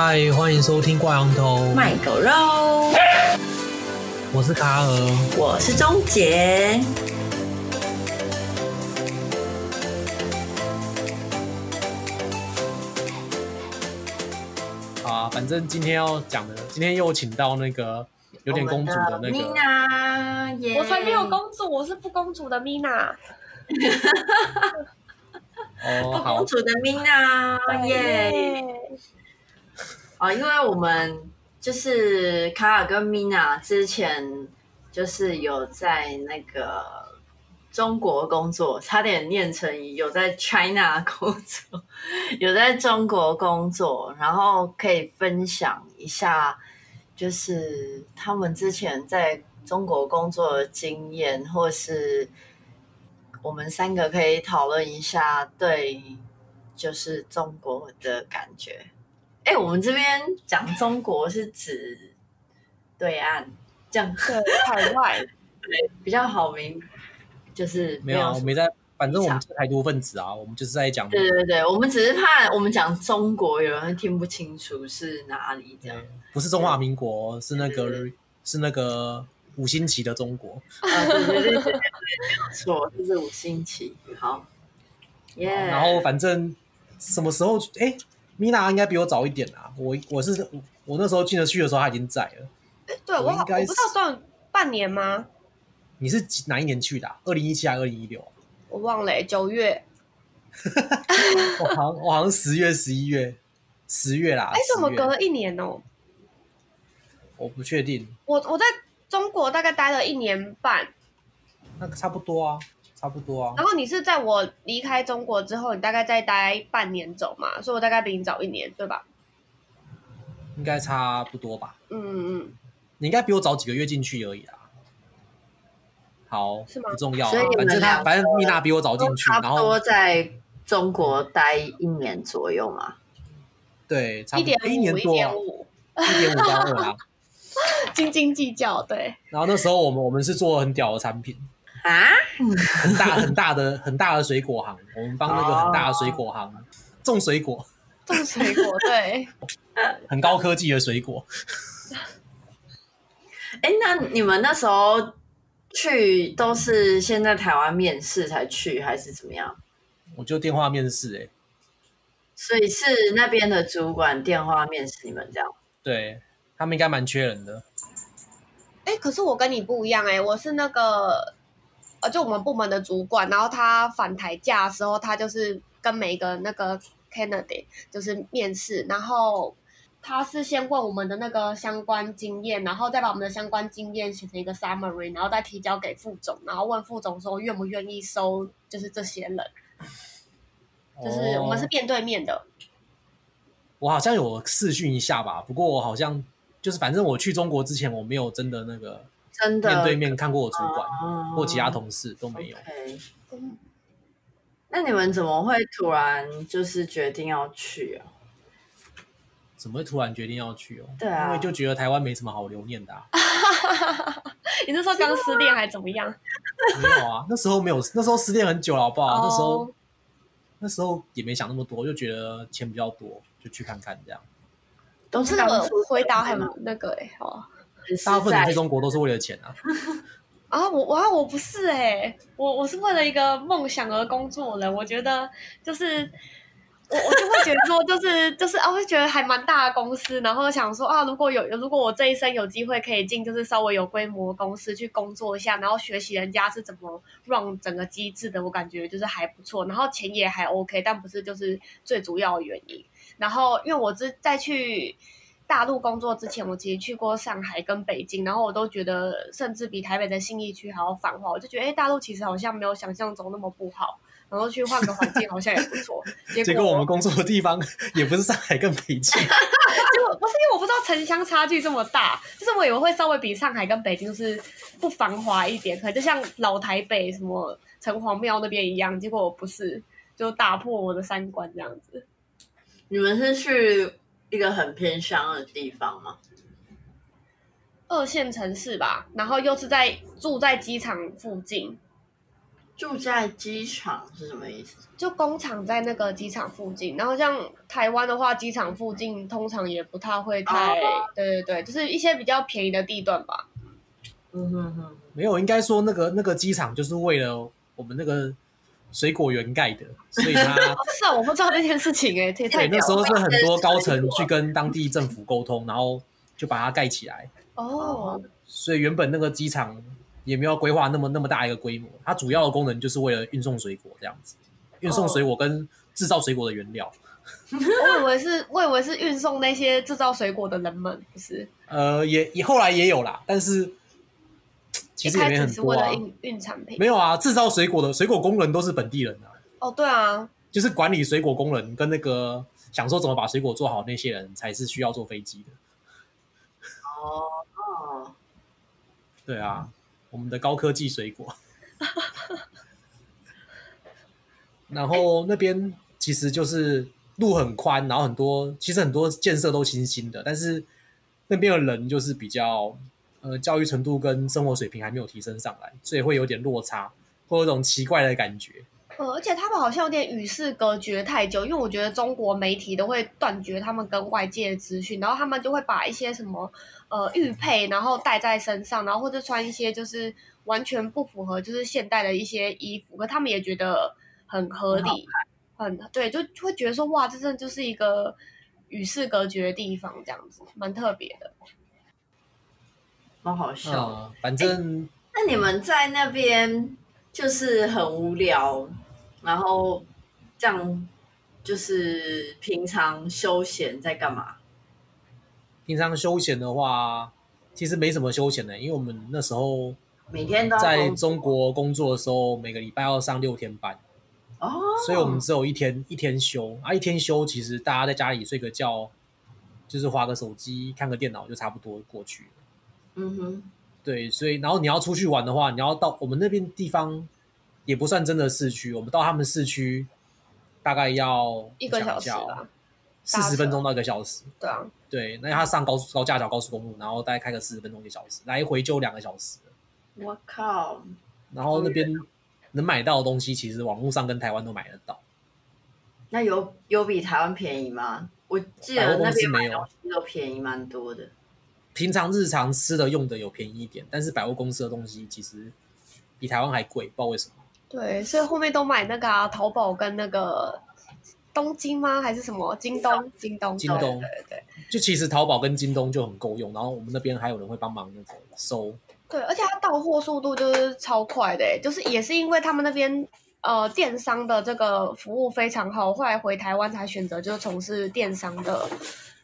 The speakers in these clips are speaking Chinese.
嗨，欢迎收听挂羊头卖狗肉。我是卡尔，我是钟杰。好啊，反正今天要讲的，今天又请到那个有点公主的那个。我才没有公主，我是不公主的米娜。哦，不公主的米娜，耶！啊，因为我们就是卡尔跟米娜之前就是有在那个中国工作，差点念成有在 China 工作，有在中国工作，然后可以分享一下，就是他们之前在中国工作的经验，或是我们三个可以讨论一下对，就是中国的感觉。哎，我们这边讲中国是指对岸，这样对海外，对比较好明，就是没有，没有，我没在，反正我们是台独分子啊，我们就是在讲。对对对，我们只是怕我们讲中国有人听不清楚是哪里，这样不是中华民国，是那个是那个五星旗的中国啊，对对对对对，没有错，就是五星旗，好，耶，然后反正什么时候哎？米娜应该比我早一点啊，我我是我，那时候进得去的时候，她已经在了。对，我应该我不知道算半年吗？你是哪一年去的？二零一七还是二零一六？我忘了，九月。我好像我好像十月、十一月、十月啦。哎，怎么隔了一年哦？我不确定。我我在中国大概待了一年半。那差不多啊。差不多啊。然后你是在我离开中国之后，你大概再待半年走嘛，所以我大概比你早一年，对吧？应该差不多吧。嗯嗯嗯。你应该比我早几个月进去而已啦。好，是吗？不重要啊。反正他，反正蜜娜比我早进去，然后多在中国待一年左右嘛。对，差不多一年多，一点五，一点五到二啊。斤斤计较，对。然后那时候我们我们是做很屌的产品。啊，很大很大的 很大的水果行，我们帮那个很大的水果行种水果，种水果，对，很高科技的水果。哎，那你们那时候去都是先在台湾面试才去，还是怎么样？我就电话面试，哎，所以是那边的主管电话面试你们这样？对，他们应该蛮缺人的。哎，可是我跟你不一样，哎，我是那个。呃，就我们部门的主管，然后他返台假的时候，他就是跟每一个那个 candidate 就是面试，然后他是先问我们的那个相关经验，然后再把我们的相关经验写成一个 summary，然后再提交给副总，然后问副总说愿不愿意收，就是这些人，就是我们是面对面的。我好像有试训一下吧，不过我好像就是反正我去中国之前，我没有真的那个。真的面对面看过我主管、哦、或其他同事都没有。Okay. 那你们怎么会突然就是决定要去啊？怎么会突然决定要去哦？对啊，因为就觉得台湾没什么好留念的、啊。你是说刚失恋还怎么样？没有啊，那时候没有，那时候失恋很久了，好不好？Oh. 那时候那时候也没想那么多，就觉得钱比较多，就去看看这样。都是刚回答很那个哎、欸，好。大部分人在中国都是为了钱啊！啊，我哇我不是哎、欸，我我是为了一个梦想而工作的。我觉得就是我我就会觉得说，就是就是啊，我会觉得还蛮大的公司，然后想说啊，如果有如果我这一生有机会可以进，就是稍微有规模的公司去工作一下，然后学习人家是怎么 run 整个机制的，我感觉就是还不错，然后钱也还 OK，但不是就是最主要的原因。然后因为我之再去。大陆工作之前，我其实去过上海跟北京，然后我都觉得甚至比台北的信义区还要繁华。我就觉得，哎，大陆其实好像没有想象中那么不好，然后去换个环境好像也不错。结果，结果我们工作的地方也不是上海跟北京，结果不是因为我不知道城乡差距这么大，就是我以为会稍微比上海跟北京是不繁华一点，可能就像老台北什么城隍庙那边一样。结果我不是，就打破我的三观这样子。你们是去？一个很偏乡的地方吗？二线城市吧，然后又是在住在机场附近。住在机场是什么意思？就工厂在那个机场附近，然后像台湾的话，机场附近通常也不太会太，哦、对对对，就是一些比较便宜的地段吧。嗯哼哼，没有，应该说那个那个机场就是为了我们那个水果园盖的，所以它 是啊，我不知道这件事情哎，对，那时候是很多高层去跟当地政府沟通，然后就把它盖起来。哦，所以原本那个机场也没有规划那么那么大一个规模，它主要的功能就是为了运送水果这样子，运送水果跟制造水果的原料。哦、我以为是，我以为是运送那些制造水果的人们，不是？呃，也也后来也有啦，但是。其实也没很多啊，运运产品没有啊，制造水果的水果工人都是本地人啊。哦，对啊，就是管理水果工人跟那个想说怎么把水果做好那些人才是需要坐飞机的。哦，对啊，我们的高科技水果。然后那边其实就是路很宽，然后很多其实很多建设都新兴的，但是那边的人就是比较。呃，教育程度跟生活水平还没有提升上来，所以会有点落差，会有一种奇怪的感觉。呃、嗯，而且他们好像有点与世隔绝太久，因为我觉得中国媒体都会断绝他们跟外界的资讯，然后他们就会把一些什么呃玉佩，然后戴在身上，然后或者穿一些就是完全不符合就是现代的一些衣服，可他们也觉得很合理，很，很对，就会觉得说哇，这真的就是一个与世隔绝的地方，这样子蛮特别的。好好笑，嗯，反正，欸，那你们在那边就是很无聊，然后这样就是平常休闲在干嘛？平常休闲的话，其实没什么休闲的，因为我们那时候每天都在中国工作的时候，每个礼拜要上六天班。哦，所以我们只有一天一天休。啊，一天休其实大家在家里睡个觉，就是划个手机、看个电脑就差不多过去了。嗯哼，对，所以然后你要出去玩的话，你要到我们那边地方也不算真的市区，我们到他们市区大概要一个小时吧，四十分钟到一个小时。对啊，对，那他上高速高架桥高速公路，然后大概开个四十分钟一个小时，来回就两个小时。我靠！然后那边能买到的东西，其实网络上跟台湾都买得到。那有有比台湾便宜吗？我记得那边买东西都便宜蛮多的。平常日常吃的用的有便宜一点，但是百货公司的东西其实比台湾还贵，不知道为什么。对，所以后面都买那个啊，淘宝跟那个东京吗？还是什么京东？京东，京东，对，对对。就其实淘宝跟京东就很够用，然后我们那边还有人会帮忙那种收。对，而且它到货速度就是超快的，就是也是因为他们那边呃电商的这个服务非常好，后来回台湾才选择就是从事电商的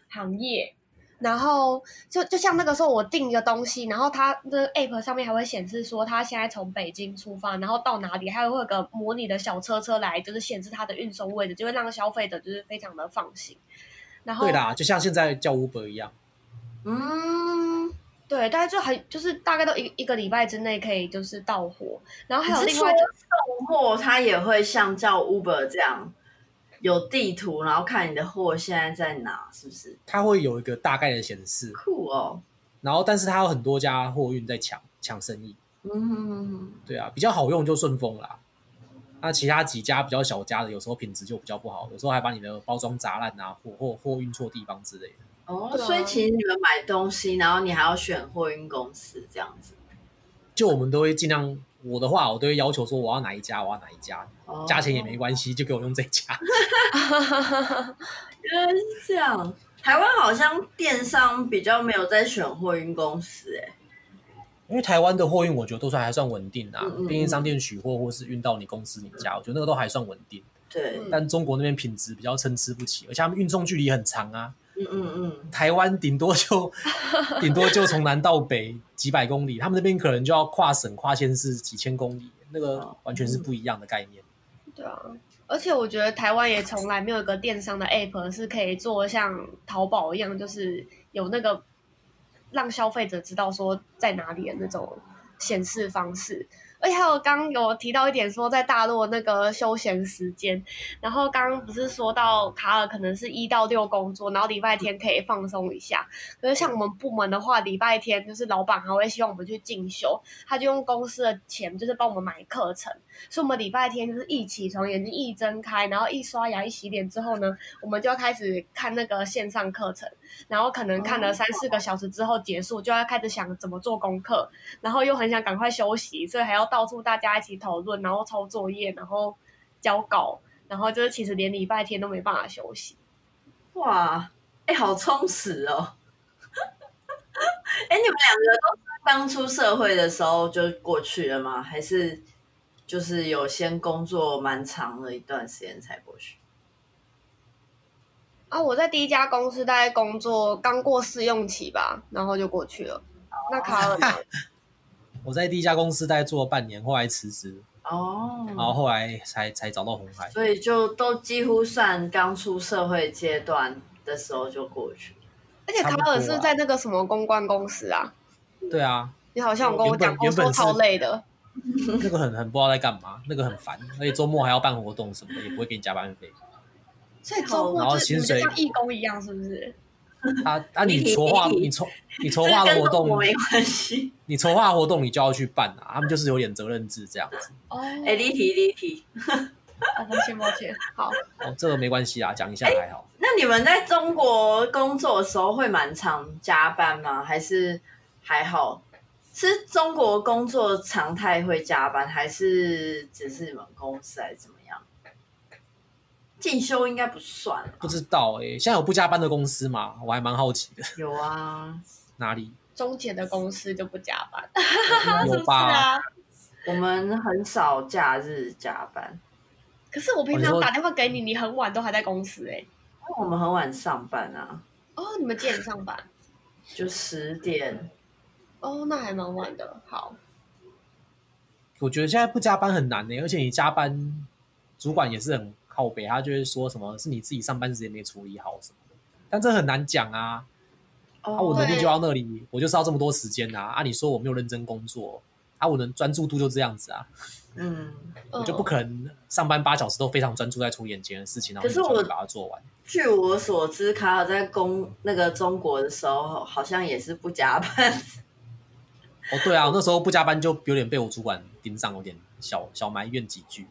行业。然后就就像那个时候我订一个东西，然后它的 app 上面还会显示说它现在从北京出发，然后到哪里，还会有个模拟的小车车来，就是显示它的运送位置，就会让消费者就是非常的放心。然后对啦，就像现在叫 Uber 一样。嗯，对，大概就还就是大概都一一个礼拜之内可以就是到货，然后还有另外就送货，它也会像叫 Uber 这样。有地图，然后看你的货现在在哪，是不是？它会有一个大概的显示。酷哦。然后，但是它有很多家货运在抢抢生意。嗯哼哼哼。对啊，比较好用就顺丰啦。那其他几家比较小家的，有时候品质就比较不好，有时候还把你的包装砸烂啊，货货货运错地方之类的。哦，所以其实你们买东西，然后你还要选货运公司这样子。就我们都会尽量。我的话，我都会要求说我要哪一家，我要哪一家，加钱也没关系，就给我用这家。原来是这样，台湾好像电商比较没有在选货运公司，哎，因为台湾的货运我觉得都算还算稳定的，啊，便利商店取货或是运到你公司你家，我觉得那个都还算稳定。对，但中国那边品质比较参差不齐，而且他们运送距离很长啊。嗯嗯嗯，台湾顶多就 顶多就从南到北几百公里，他们那边可能就要跨省跨县市几千公里，那个完全是不一样的概念。对啊，而且我觉得台湾也从来没有一个电商的 app 是可以做像淘宝一样，就是有那个让消费者知道说在哪里的那种显示方式。而且还有刚有提到一点说，在大陆那个休闲时间，然后刚刚不是说到卡尔可能是一到六工作，然后礼拜天可以放松一下。可是像我们部门的话，礼拜天就是老板还会希望我们去进修，他就用公司的钱就是帮我们买课程，所以我们礼拜天就是一起床，眼睛一睁开，然后一刷牙一洗脸之后呢，我们就要开始看那个线上课程，然后可能看了三四个小时之后结束，就要开始想怎么做功课，然后又很想赶快休息，所以还要。到处大家一起讨论，然后抄作业，然后交稿，然后就是其实连礼拜天都没办法休息。哇，哎，好充实哦！哎，你们两个都是刚出社会的时候就过去了吗？还是就是有先工作蛮长的一段时间才过去？啊，我在第一家公司大概工作刚过试用期吧，然后就过去了。哦、那卡尔呢？我在第一家公司大概做了半年，后来辞职哦，然后后来才才找到红海，所以就都几乎算刚出社会阶段的时候就过去。而且卡尔是在那个什么公关公司啊？对啊，你好像有跟我讲过说超累的，那个很很不知道在干嘛，那个很烦，而且周末还要办活动什么的，也不会给你加班费。所以周末就薪水像义工一样，是不是？啊啊！你筹划，你筹你筹划的活动没关系，你筹划活动你就要去办啊。他们就是有点责任制这样子。哦，哎，立体立体，抱歉抱歉。好，哦，这个没关系啊，讲一下还好。那你们在中国工作的时候会蛮常加班吗？还是还好？是中国工作常态会加班，还是只是你们公司还是怎么样？进修应该不算，不知道哎、欸。现在有不加班的公司吗？我还蛮好奇的。有啊，哪里？中介的公司就不加班，有吧？我们很少假日加班。可是我平常打电话给你，你很晚都还在公司哎、欸。我们很晚上班啊。哦，你们几点上班？就十点。哦，那还蛮晚的。好。我觉得现在不加班很难呢、欸，而且你加班，主管也是很。靠北，他就会说什么是你自己上班时间没处理好什么的，但这很难讲啊。Oh, 啊，我能力就到那里，我就是要这么多时间啊。啊，你说我没有认真工作，啊，我能专注度就这样子啊。嗯，我就不可能上班八小时都非常专注在处理眼前的事情，然后就把它做完。据我所知，卡尔在工那个中国的时候，好像也是不加班。哦，对啊，那时候不加班就有点被我主管盯上，有点小小埋怨几句。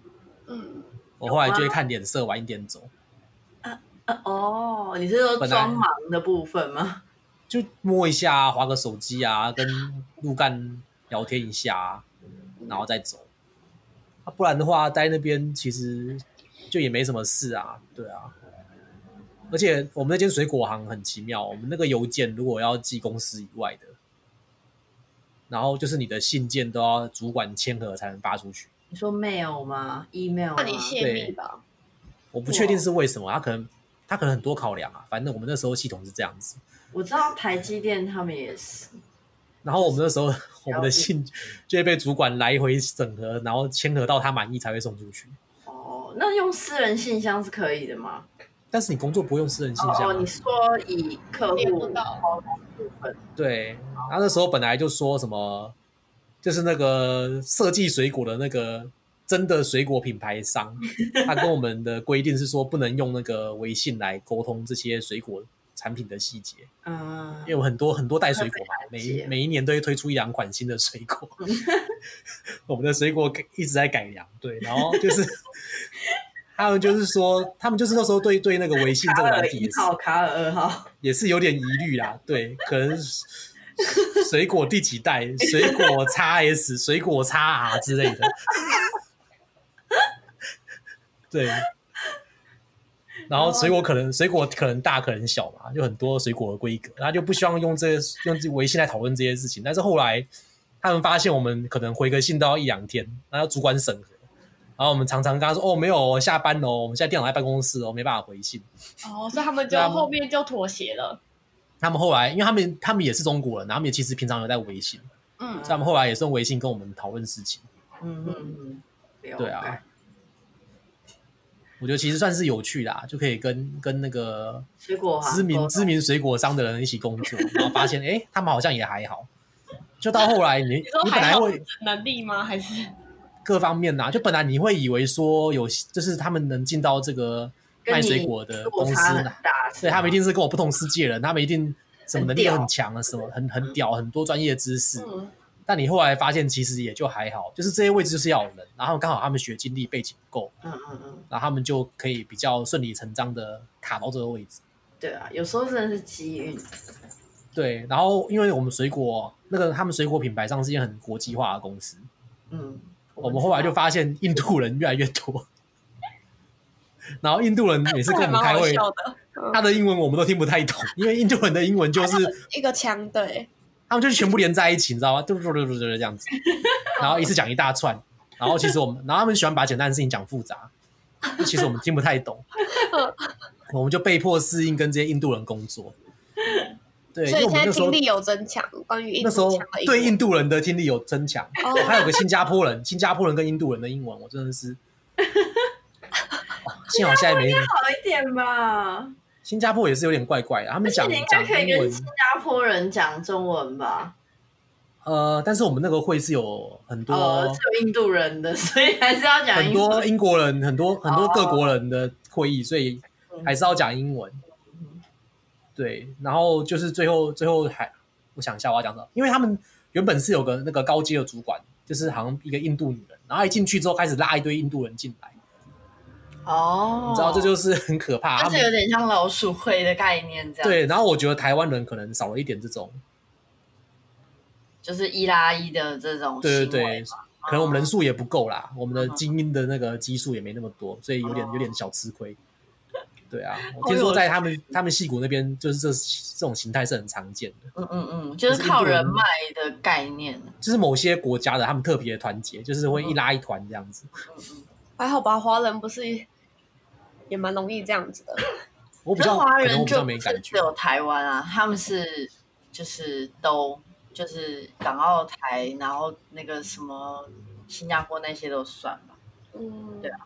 嗯。我后来就会看脸色，晚一点走。啊啊哦，你是说装忙的部分吗？就摸一下，划个手机啊，跟路干聊天一下，然后再走。啊，不然的话，待那边其实就也没什么事啊。对啊，而且我们那间水果行很奇妙，我们那个邮件如果要寄公司以外的，然后就是你的信件都要主管签合才能发出去。你说 mail 吗？email？那你泄密吧。我不确定是为什么，他可能他可能很多考量啊。反正我们那时候系统是这样子。我知道台积电他们也是。然后我们那时候我们的信就会被主管来回审核，然后签合到他满意才会送出去。哦，那用私人信箱是可以的吗？但是你工作不用私人信箱。哦，你说以客户的部分。对，然后那时候本来就说什么。就是那个设计水果的那个真的水果品牌商，他跟我们的规定是说不能用那个微信来沟通这些水果产品的细节。嗯，因为有很多很多代水果嘛，每每一年都会推出一两款新的水果，我们的水果一直在改良。对，然后就是他们就是说，他们就是那时候对对那个微信这个难题也是卡尔一号、卡尔二号也是有点疑虑啦。对，可能。水果第几代？水果 XS、水果 XR 之类的。对。然后水果可能水果可能大可能小嘛，就很多水果的规格，他就不希望用这用微信来讨论这些事情。但是后来他们发现我们可能回个信都要一两天，然后主管审核，然后我们常常跟他说：“哦，没有，我下班了，我们现在电脑在办公室哦，没办法回信。”哦，所以他们就后面就妥协了。他们后来，因为他们他们也是中国人，然后他们也其实平常有在微信，嗯，所以他们后来也是用微信跟我们讨论事情，嗯嗯嗯，对啊，我觉得其实算是有趣啦，就可以跟跟那个水果知名知名水果商的人一起工作，然后发现哎，他们好像也还好，就到后来你你本来会能力吗？还是各方面呐、啊，就本来你会以为说有，就是他们能进到这个卖水果的公司呢，对，他们一定是跟我不同世界人，他们一定什么能力很强啊，什么很很屌，很多专业知识。嗯、但你后来发现，其实也就还好，就是这些位置就是要有人，然后刚好他们学经历背景够，嗯嗯嗯，然后他们就可以比较顺理成章的卡到这个位置。对啊，有时候真的是机遇。对，然后因为我们水果那个他们水果品牌上是一件很国际化的公司，嗯。我们后来就发现印度人越来越多，然后印度人每次跟我们开会，他的英文我们都听不太懂，因为印度人的英文就是一个腔，对，他们就是全部连在一起，你知道吗？嘟嘟嘟嘟嘟这样子，然后一次讲一大串，然后其实我们，然后他们喜欢把简单的事情讲复杂，其实我们听不太懂，我们就被迫适应跟这些印度人工作。对，所以现在听力有增强。关于那时候对印度人的听力有增强，还有个新加坡人，新加坡人跟印度人的英文，我真的是，幸好现在没好一点吧。新加坡也是有点怪怪的，他们讲你应该可以跟新加坡人讲中文吧？呃，但是我们那个会是有很多有印度人的，所以还是要讲很多英国人，很多很多各国人的会议，所以还是要讲英文。对，然后就是最后最后还，我想一下我要讲什么，因为他们原本是有个那个高阶的主管，就是好像一个印度女人，然后一进去之后开始拉一堆印度人进来。哦，你知道这就是很可怕，就是有点像老鼠会的概念这样。对，然后我觉得台湾人可能少了一点这种，就是一拉一的这种。对对对，可能我们人数也不够啦，我们的精英的那个基数也没那么多，所以有点有点小吃亏。对啊，我听说在他们他们戏骨那边，就是这这种形态是很常见的。嗯嗯嗯，就是靠人脉的概念。就是某些国家的他们特别的团结，就是会一拉一团这样子。嗯嗯，还好吧，华人不是也蛮容易这样子的。我比较华人就没感觉，只有台湾啊，他们是就是都就是港澳台，然后那个什么新加坡那些都算吧。嗯，对啊。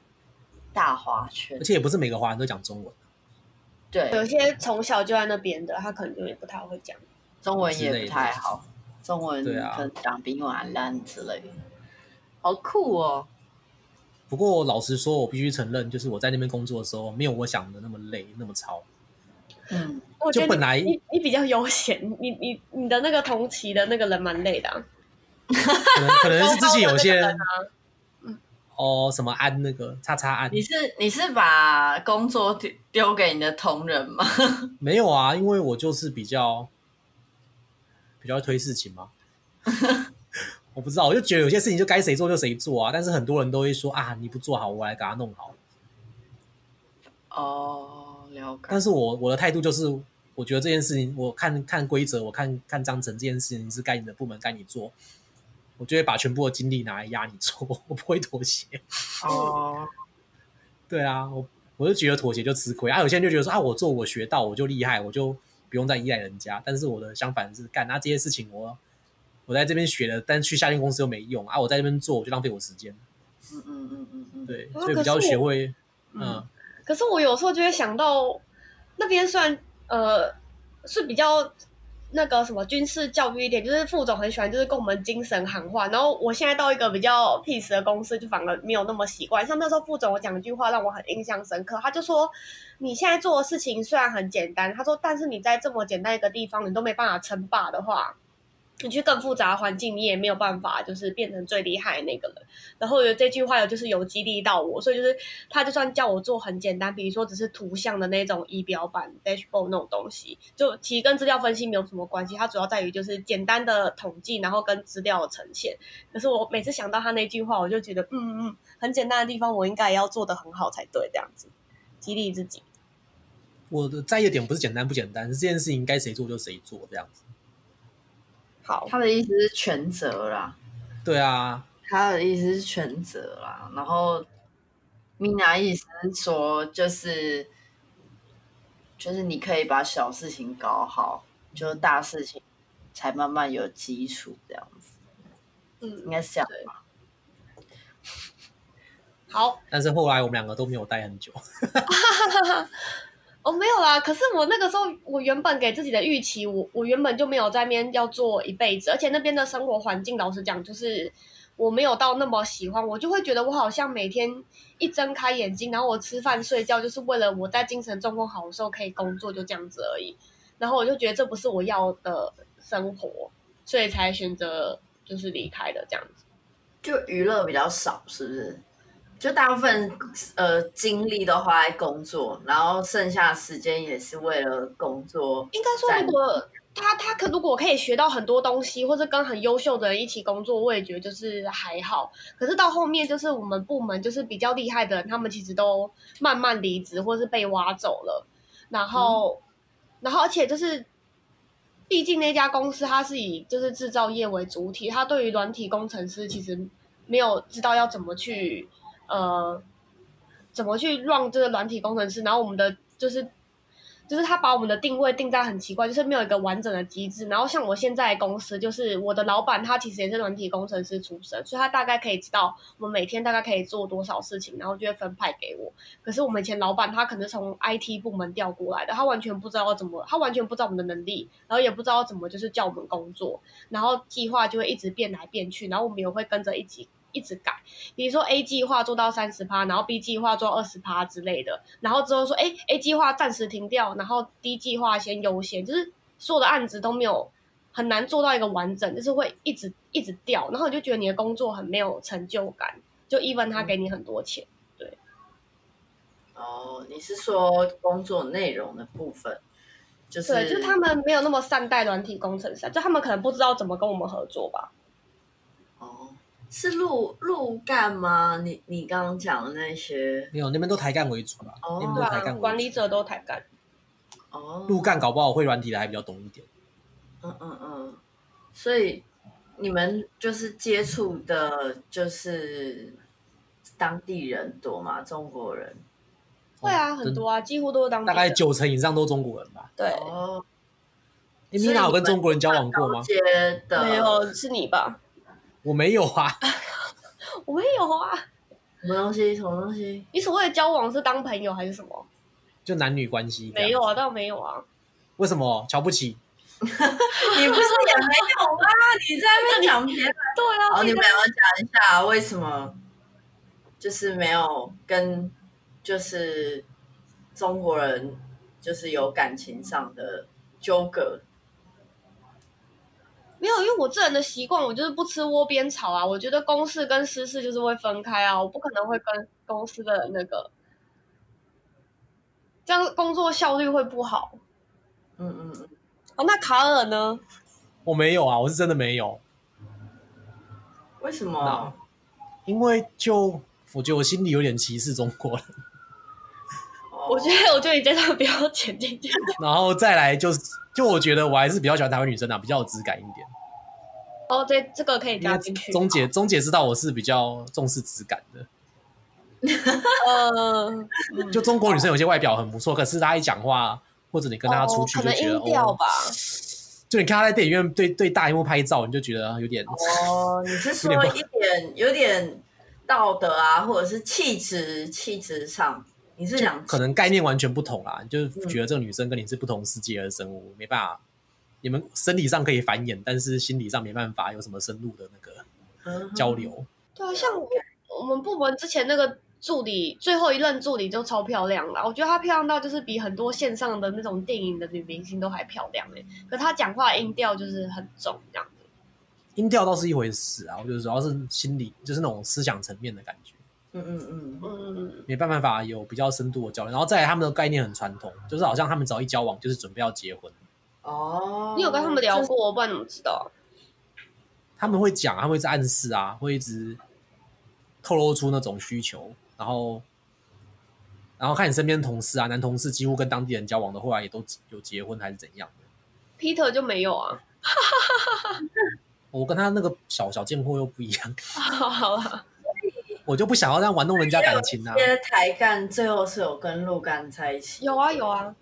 大华圈，而且也不是每个华人都讲中文。对，有些从小就在那边的，他可能就也不太会讲中文，也不太好。中文可能讲比英文还烂之类的。好酷哦！不过老实说，我必须承认，就是我在那边工作的时候，没有我想的那么累，那么超。嗯，就本来你你比较悠闲，你你你的那个同期的那个人蛮累的。可能可能是自己有些人。哦，什么安那个叉叉安？你是你是把工作丢丢给你的同仁吗？没有啊，因为我就是比较比较推事情嘛。我不知道，我就觉得有些事情就该谁做就谁做啊。但是很多人都会说啊，你不做好，我来给他弄好。哦，了解。但是我我的态度就是，我觉得这件事情，我看看规则，我看看章程，这件事情是该你的部门该你做。我就会把全部的精力拿来压你做，我不会妥协。哦，对啊，我我就觉得妥协就吃亏啊。有些人就觉得说啊，我做我学到我就厉害，我就不用再依赖人家。但是我的相反是，干那、啊、这些事情我我在这边学了，但去下间公司又没用啊。我在这边做我就浪费我时间。嗯嗯嗯嗯嗯，对，所以比较学会嗯。嗯，可是我有时候就会想到那边算呃是比较。那个什么军事教育一点，就是副总很喜欢，就是跟我们精神喊话。然后我现在到一个比较 peace 的公司，就反而没有那么习惯。像那时候副总我讲一句话让我很印象深刻，他就说：“你现在做的事情虽然很简单，他说，但是你在这么简单一个地方，你都没办法称霸的话。”你去更复杂的环境，你也没有办法，就是变成最厉害的那个人。然后有这句话有就是有激励到我，所以就是他就算叫我做很简单，比如说只是图像的那种仪表板 dashboard 那种东西，就其实跟资料分析没有什么关系。它主要在于就是简单的统计，然后跟资料的呈现。可是我每次想到他那句话，我就觉得嗯嗯嗯，很简单的地方，我应该要做得很好才对，这样子激励自己。我的在意点不是简单不简单，是这件事情该谁做就谁做这样子。好，他的意思是全责啦。对啊，他的意思是全责啦。然后，Mina 意思是说，就是就是你可以把小事情搞好，就大事情才慢慢有基础这样子。嗯，应该是这样的吧。好，但是后来我们两个都没有待很久。我、哦、没有啦，可是我那个时候，我原本给自己的预期，我我原本就没有在那边要做一辈子，而且那边的生活环境，老实讲，就是我没有到那么喜欢，我就会觉得我好像每天一睁开眼睛，然后我吃饭睡觉，就是为了我在精神状况好的时候可以工作，就这样子而已。然后我就觉得这不是我要的生活，所以才选择就是离开的这样子。就娱乐比较少，是不是？就大部分呃精力都花在工作，然后剩下的时间也是为了工作。应该说，如果他他可如果可以学到很多东西，或者跟很优秀的人一起工作，我也觉得就是还好。可是到后面，就是我们部门就是比较厉害的人，他们其实都慢慢离职，或是被挖走了。然后，嗯、然后而且就是，毕竟那家公司它是以就是制造业为主体，它对于软体工程师其实没有知道要怎么去呃怎么去让这个软体工程师，然后我们的就是。就是他把我们的定位定在很奇怪，就是没有一个完整的机制。然后像我现在公司，就是我的老板他其实也是软体工程师出身，所以他大概可以知道我们每天大概可以做多少事情，然后就会分派给我。可是我们以前老板他可能从 IT 部门调过来的，他完全不知道怎么，他完全不知道我们的能力，然后也不知道怎么就是叫我们工作，然后计划就会一直变来变去，然后我们也会跟着一起。一直改，比如说 A 计划做到三十趴，然后 B 计划做二十趴之类的，然后之后说，哎，A 计划暂时停掉，然后 D 计划先优先，就是所有的案子都没有很难做到一个完整，就是会一直一直掉，然后你就觉得你的工作很没有成就感，就 even 他给你很多钱，对。哦，你是说工作内容的部分？就是对，就是他们没有那么善待软体工程师，就他们可能不知道怎么跟我们合作吧。是路路干吗？你你刚刚讲的那些没有，那边都抬干为主吧？哦，那边都抬干为主，管理者都抬干。哦，路干搞不好会软体的还比较懂一点。嗯嗯嗯，所以你们就是接触的，就是当地人多吗？中国人？会啊，很多啊，几乎都是当地人。大概九成以上都是中国人吧？对。哦，你们有跟中国人交往过吗？没有，是你吧？我没有啊，我没有啊，什么东西？什么东西？你所谓的交往是当朋友还是什么？就男女关系？没有啊，倒没有啊。为什么瞧不起？你不是也没有吗？你在那边讲别人？对啊。哦，你们要讲一下为什么？就是没有跟，就是中国人，就是有感情上的纠葛。没有，因为我这人的习惯，我就是不吃窝边草啊。我觉得公事跟私事就是会分开啊，我不可能会跟公司的那个，这样工作效率会不好。嗯嗯嗯。哦，那卡尔呢？我没有啊，我是真的没有。为什么？因为就我觉得我心里有点歧视中国人。我觉得，我觉得你这段不要剪进去。然后再来就是，就我觉得我还是比较喜欢台湾女生啊，比较有质感一点。哦，这这个可以加进去。钟姐，钟姐知道我是比较重视质感的。嗯，就中国女生有些外表很不错，可是她一讲话或者你跟她出去就觉得哦，就你看她在电影院对对大荧幕拍照，你就觉得有点哦，你是 说一点有点道德啊，或者是气质气质上？你是讲可能概念完全不同啦，你就觉得这个女生跟你是不同世界的生物，嗯、没办法，你们生理上可以繁衍，但是心理上没办法有什么深入的那个交流。嗯、对啊，像我我们部门之前那个助理，最后一任助理就超漂亮了，我觉得她漂亮到就是比很多线上的那种电影的女明星都还漂亮哎，可她讲话音调就是很重这样子。音调倒是一回事啊，我觉得主要是心理，就是那种思想层面的感觉。嗯嗯嗯嗯，没办法有比较深度的交流，然后再来他们的概念很传统，就是好像他们只要一交往就是准备要结婚。哦，你有跟他们聊过？我不然怎么知道？他们会讲，他们会一直暗示啊，会一直透露出那种需求，然后然后看你身边同事啊，男同事几乎跟当地人交往的，后来也都有结婚还是怎样的？Peter 就没有啊，我跟他那个小小贱货又不一样。好了。我就不想要这样玩弄人家感情啊！因为台干最后是有跟陆干在一起，有啊有啊，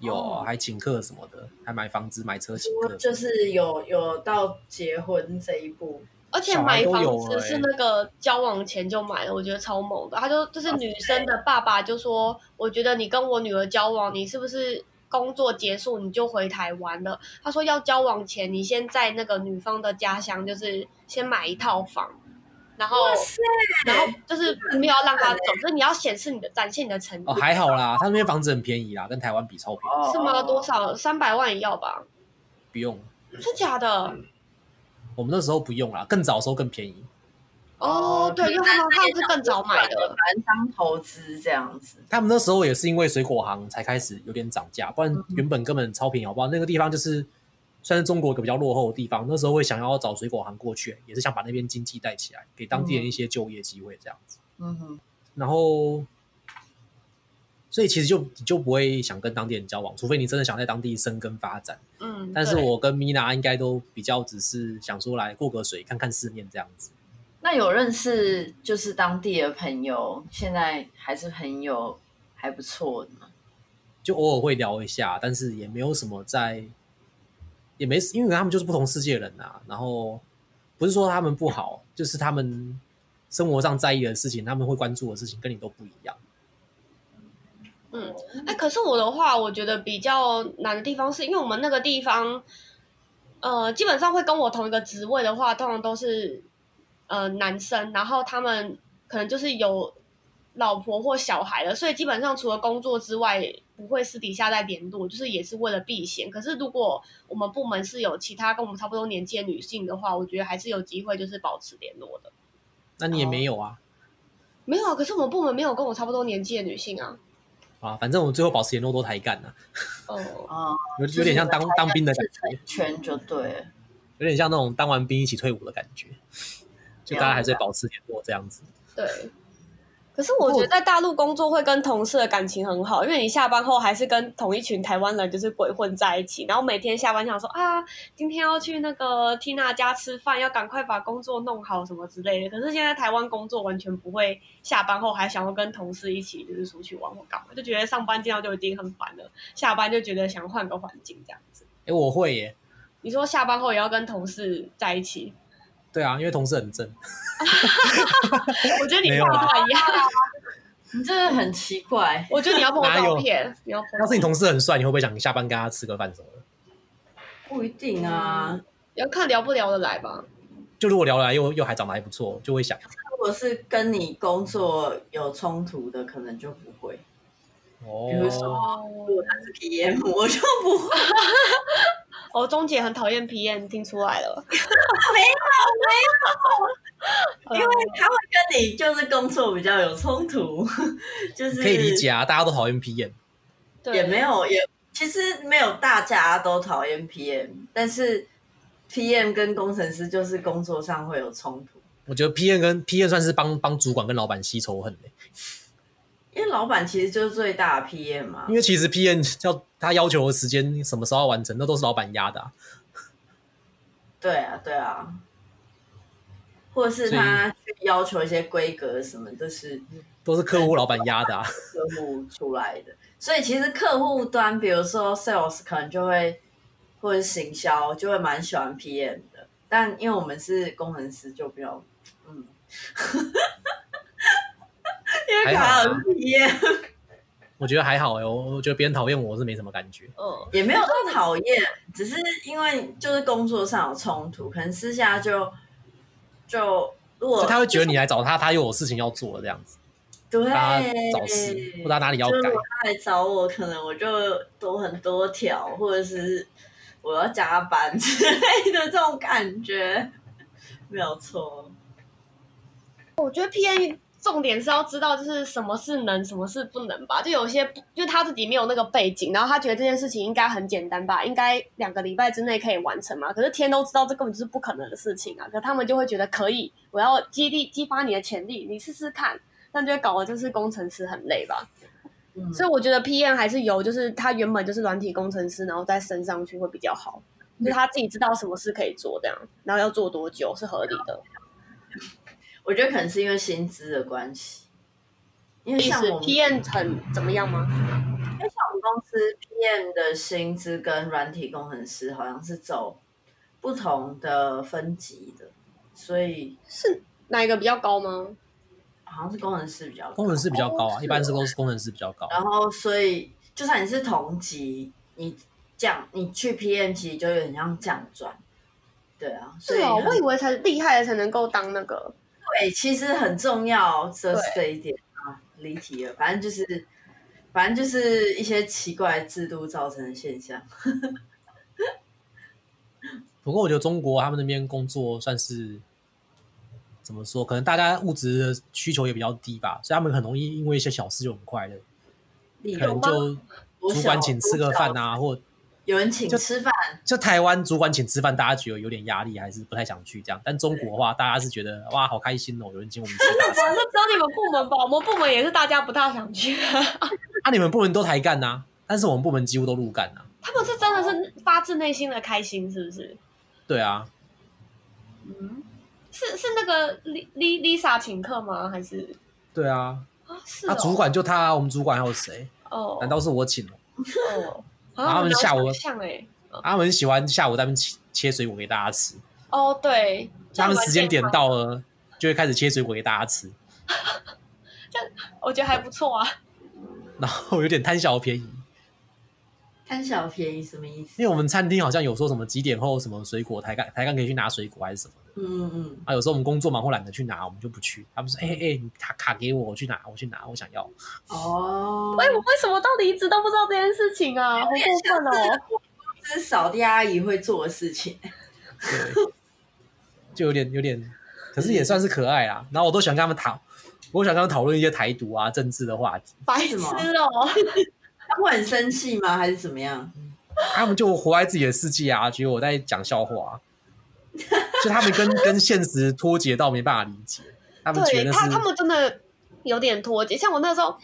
有还请客什么的，还买房子买车请客，就是有有到结婚这一步，而且买房子是那个交往前就买了，我觉得超猛的。他就就是女生的爸爸就说，我觉得你跟我女儿交往，你是不是工作结束你就回台湾了？他说要交往前，你先在那个女方的家乡，就是先买一套房。然后然后就是没有要让他走，就是你要显示你的展现你的诚意。哦，还好啦，他那边房子很便宜啦，跟台湾比超便宜。是吗？多少？三百万也要吧？不用。是假的？我们那时候不用啦，更早的时候更便宜。哦，对，因为他们他们是更早买的，反正当投资这样子。他们那时候也是因为水果行才开始有点涨价，不然原本根本超便宜，好不好？那个地方就是。算是中国一个比较落后的地方，那时候会想要找水果行过去，也是想把那边经济带起来，给当地人一些就业机会这样子。嗯哼。然后，所以其实就你就不会想跟当地人交往，除非你真的想在当地生根发展。嗯。但是我跟米娜应该都比较只是想说来过个水，看看世面这样子。那有认识就是当地的朋友，现在还是朋友还不错的吗？就偶尔会聊一下，但是也没有什么在。也没，因为他们就是不同世界的人啊。然后不是说他们不好，就是他们生活上在意的事情，他们会关注的事情跟你都不一样。嗯，哎，可是我的话，我觉得比较难的地方是因为我们那个地方，呃，基本上会跟我同一个职位的话，通常都是呃男生，然后他们可能就是有老婆或小孩了，所以基本上除了工作之外。不会私底下再联络，就是也是为了避嫌。可是如果我们部门是有其他跟我们差不多年纪的女性的话，我觉得还是有机会就是保持联络的。那你也没有啊？没有啊。可是我们部门没有跟我差不多年纪的女性啊。啊，反正我们最后保持联络都台干呢。哦啊，有有点像当当兵的感觉，圈就对，有点像那种当完兵一起退伍的感觉，就大家还是保持联络这样子。对。可是我觉得在大陆工作会跟同事的感情很好，因为你下班后还是跟同一群台湾人就是鬼混在一起，然后每天下班想说啊，今天要去那个 Tina 家吃饭，要赶快把工作弄好什么之类的。可是现在台湾工作完全不会，下班后还想要跟同事一起就是出去玩或干嘛，就觉得上班见到就已经很烦了，下班就觉得想换个环境这样子。哎、欸，我会耶。你说下班后也要跟同事在一起？对啊，因为同事很正。我觉得你不太一样，你真的很奇怪。我觉得你要 po 照片，你要。要是你同事很帅，你会不会想下班跟他吃个饭什么的？不一定啊，要看聊不聊得来吧。就如果聊得来又又还长得还不错，就会想。如果是跟你工作有冲突的，可能就不会。哦。比如说，如果他是 PM，我就不会。哦，钟姐很讨厌 PM，听出来了。没有，没有，因为他会跟你就是工作比较有冲突，就是可以理解啊，大家都讨厌 PM。对，也没有，也其实没有大家都讨厌 PM，但是 PM 跟工程师就是工作上会有冲突。我觉得 PM 跟 PM 算是帮帮主管跟老板吸仇恨的。因为老板其实就是最大的 PM 嘛。因为其实 PM 要他要求的时间什么时候要完成，那都是老板压的啊。对啊，对啊。或者是他去要求一些规格什么，都是都是客户老板压的啊。客户出来的，所以其实客户端，比如说 Sales 可能就会，或者行销就会蛮喜欢 PM 的。但因为我们是工程师，就比较嗯。因为卡很 PM，我觉得还好哎，我我觉得别人讨厌我是没什么感觉，嗯，也没有那么讨厌，只是因为就是工作上有冲突，可能私下就就如果他会觉得你来找他，他又有事情要做这样子，对，他找事或者哪里要改，他来找我，可能我就多很多条，或者是我要加班之类的这种感觉，没有错。我觉得 PM。重点是要知道，就是什么是能，什么是不能吧。就有些，就他自己没有那个背景，然后他觉得这件事情应该很简单吧，应该两个礼拜之内可以完成嘛。可是天都知道，这根本就是不可能的事情啊。可他们就会觉得可以，我要激励、激发你的潜力，你试试看。但就会搞得就是工程师很累吧。嗯。所以我觉得 PM 还是有，就是他原本就是软体工程师，然后再升上去会比较好。就是他自己知道什么事可以做，这样，然后要做多久是合理的。我觉得可能是因为薪资的关系，因为像我们 PM 很怎么样吗？因为像我们公司 PM 的薪资跟软体工程师好像是走不同的分级的，所以是哪一个比较高吗？好像是工程师比较高，工程师比较高啊，哦、一般是都是工程师比较高。然后所以就算你是同级，你降你去 PM 级就有点像降转，对啊。是啊，我以为才厉害的才能够当那个。对，其实很重要，这是这一点啊，离题了。反正就是，反正就是一些奇怪制度造成的现象。不过我觉得中国他们那边工作算是怎么说？可能大家物质的需求也比较低吧，所以他们很容易因为一些小事就很快乐。可能就主管请吃个饭啊，或有人请吃饭。就台湾主管请吃饭，大家觉得有点压力，还是不太想去这样。但中国的话，大家是觉得哇，好开心哦，有人请我们吃饭。那只有你们部门吧？我们部门也是大家不太想去。啊，你们部门都台干呐？但是我们部门几乎都陆干呐。他们是真的是发自内心的开心，是不是？对啊。嗯，是是那个 Lisa 请客吗？还是？对啊。啊，是。啊主管就他，我们主管还有谁？哦。难道是我请哦。然后他们下午像哎。他们喜欢下午在那边切切水果给大家吃。哦，对，他们时间点到了，就会开始切水果给大家吃。这样我觉得还不错啊。然后有点贪小便宜。贪小便宜什么意思？因为我们餐厅好像有说什么几点后什么水果台干台干可以去拿水果还是什么的。嗯嗯嗯。啊，有时候我们工作忙或懒得去拿，我们就不去。他们说：“哎、欸、哎、欸，你卡卡给我，我去拿，我去拿，我想要。”哦。哎，我为什么到底一直都不知道这件事情啊？好过分哦！这是扫地阿姨会做的事情。对。就有点有点，可是也算是可爱啦。然后我都喜欢跟他们讨，我喜欢跟他们讨论一些台独啊、政治的话题。白痴哦。他会很生气吗？还是怎么样？他们就活在自己的世界啊，觉得我在讲笑话，就他们跟跟现实脱节到没办法理解。他们觉得是他他们真的有点脱节。像我那时候，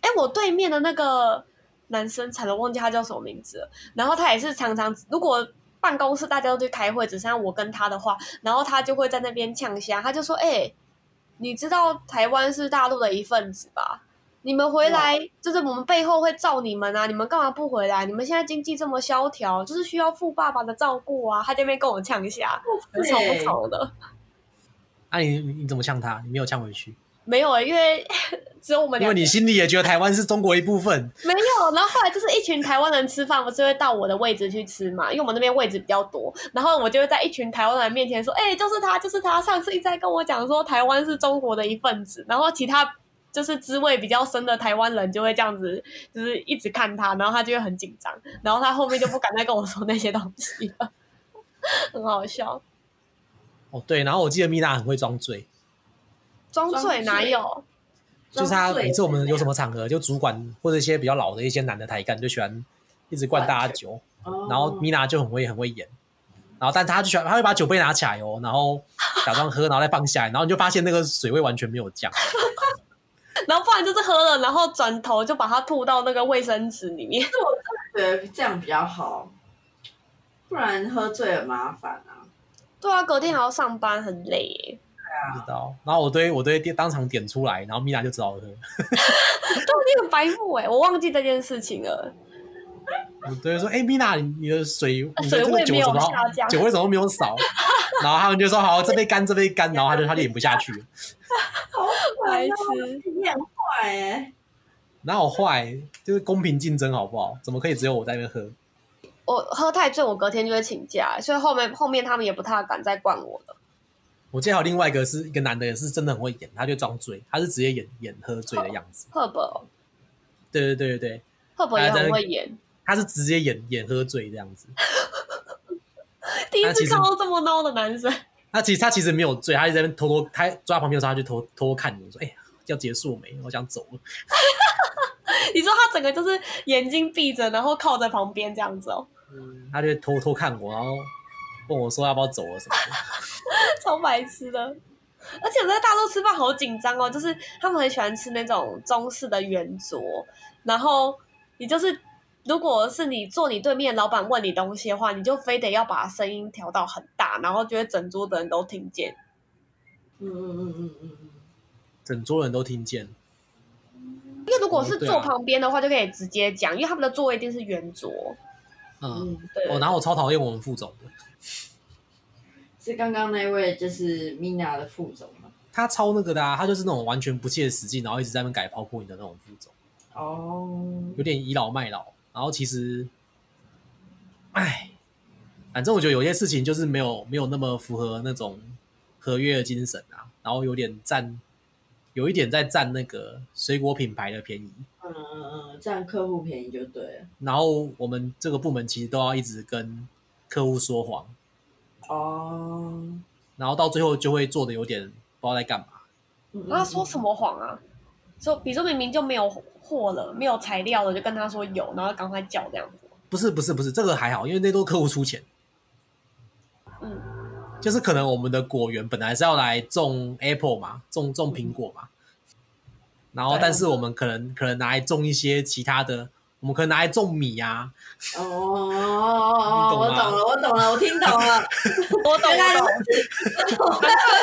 哎，我对面的那个男生，惨了，忘记他叫什么名字了。然后他也是常常，如果办公室大家都去开会，只剩下我跟他的话，然后他就会在那边呛虾，他就说：“哎，你知道台湾是大陆的一份子吧？”你们回来就是我们背后会罩你们啊！你们干嘛不回来？你们现在经济这么萧条，就是需要富爸爸的照顾啊！他这边跟我呛一下，吵不吵的？啊你，你你怎么呛他？你没有呛回去？没有、欸，因为 只有我们。因为你心里也觉得台湾是中国一部分。没有，然后后来就是一群台湾人吃饭，不是会到我的位置去吃嘛？因为我们那边位置比较多，然后我就会在一群台湾人面前说：“哎、欸，就是他，就是他，上次一直在跟我讲说台湾是中国的一份子。”然后其他。就是滋味比较深的台湾人就会这样子，就是一直看他，然后他就会很紧张，然后他后面就不敢再跟我说那些东西了，很好笑。哦，对，然后我记得米娜很会装醉，装醉哪有？就是他每次我们有什么场合，就主管或者一些比较老的一些男的台干就喜欢一直灌大家酒，然后米娜就很会很会演，然后但他就喜欢他会把酒杯拿起来哦，然后假装喝，然后再放下来，然后你就发现那个水位完全没有降。然后不然就是喝了，然后转头就把它吐到那个卫生纸里面。我觉得这样比较好，不然喝醉很麻烦啊。对啊，隔天还要上班，很累耶。对啊，不知道。然后我对我对店当场点出来，然后米娜就知道喝。对，你很白目哎，我忘记这件事情了。我对说，哎，米娜，你的水，你的这个酒怎么酒为什么没有少？然后他们就说，好，这杯干，这杯干，然后他就他就演不下去了。好白痴，你很坏哎！哪有坏？就是公平竞争，好不好？怎么可以只有我在那边喝？我喝太醉，我隔天就会请假，所以后面后面他们也不太敢再灌我了。我记得还有另外一个是一个男的，也是真的很会演，他就装醉，他是直接演演喝醉的样子。赫伯，对对对对对，赫伯也很会演，他是直接演演喝醉这样子。第一次看到这么孬的男生。他其实他其实没有醉，他一直在那偷偷，他抓旁边的时候，他就偷偷偷看你，说：“哎、欸，要结束没？我想走了。”你说他整个就是眼睛闭着，然后靠在旁边这样子哦。嗯，他就偷偷看我，然后问我说要不要走了什么的。超白痴的，而且我在大陆吃饭好紧张哦，就是他们很喜欢吃那种中式的圆桌，然后你就是。如果是你坐你对面，老板问你东西的话，你就非得要把声音调到很大，然后觉得整桌的人都听见。嗯嗯嗯嗯嗯嗯，整桌人都听见。因为如果是坐旁边的话，就可以直接讲，因为他们的座位一定是圆桌。嗯，对。哦，然后我超讨厌我们副总的，是刚刚那位就是 Mina 的副总吗？他超那个的啊，他就是那种完全不切实际，然后一直在那边改 PowerPoint 的那种副总。哦，有点倚老卖老。然后其实，哎，反正我觉得有些事情就是没有没有那么符合那种合约的精神啊，然后有点占，有一点在占那个水果品牌的便宜。嗯嗯嗯，占客户便宜就对了。然后我们这个部门其实都要一直跟客户说谎。哦。然后到最后就会做的有点不知道在干嘛。那说什么谎啊？说，比如说明明就没有货了，没有材料了，就跟他说有，然后赶快叫这样子。不是不是不是，这个还好，因为那都是客户出钱。嗯，就是可能我们的果园本来是要来种 Apple 嘛，种种苹果嘛，然后但是我们可能可能拿来种一些其他的。我们可能拿来种米呀、啊。哦，我懂了，我懂了，我听懂了，我懂了。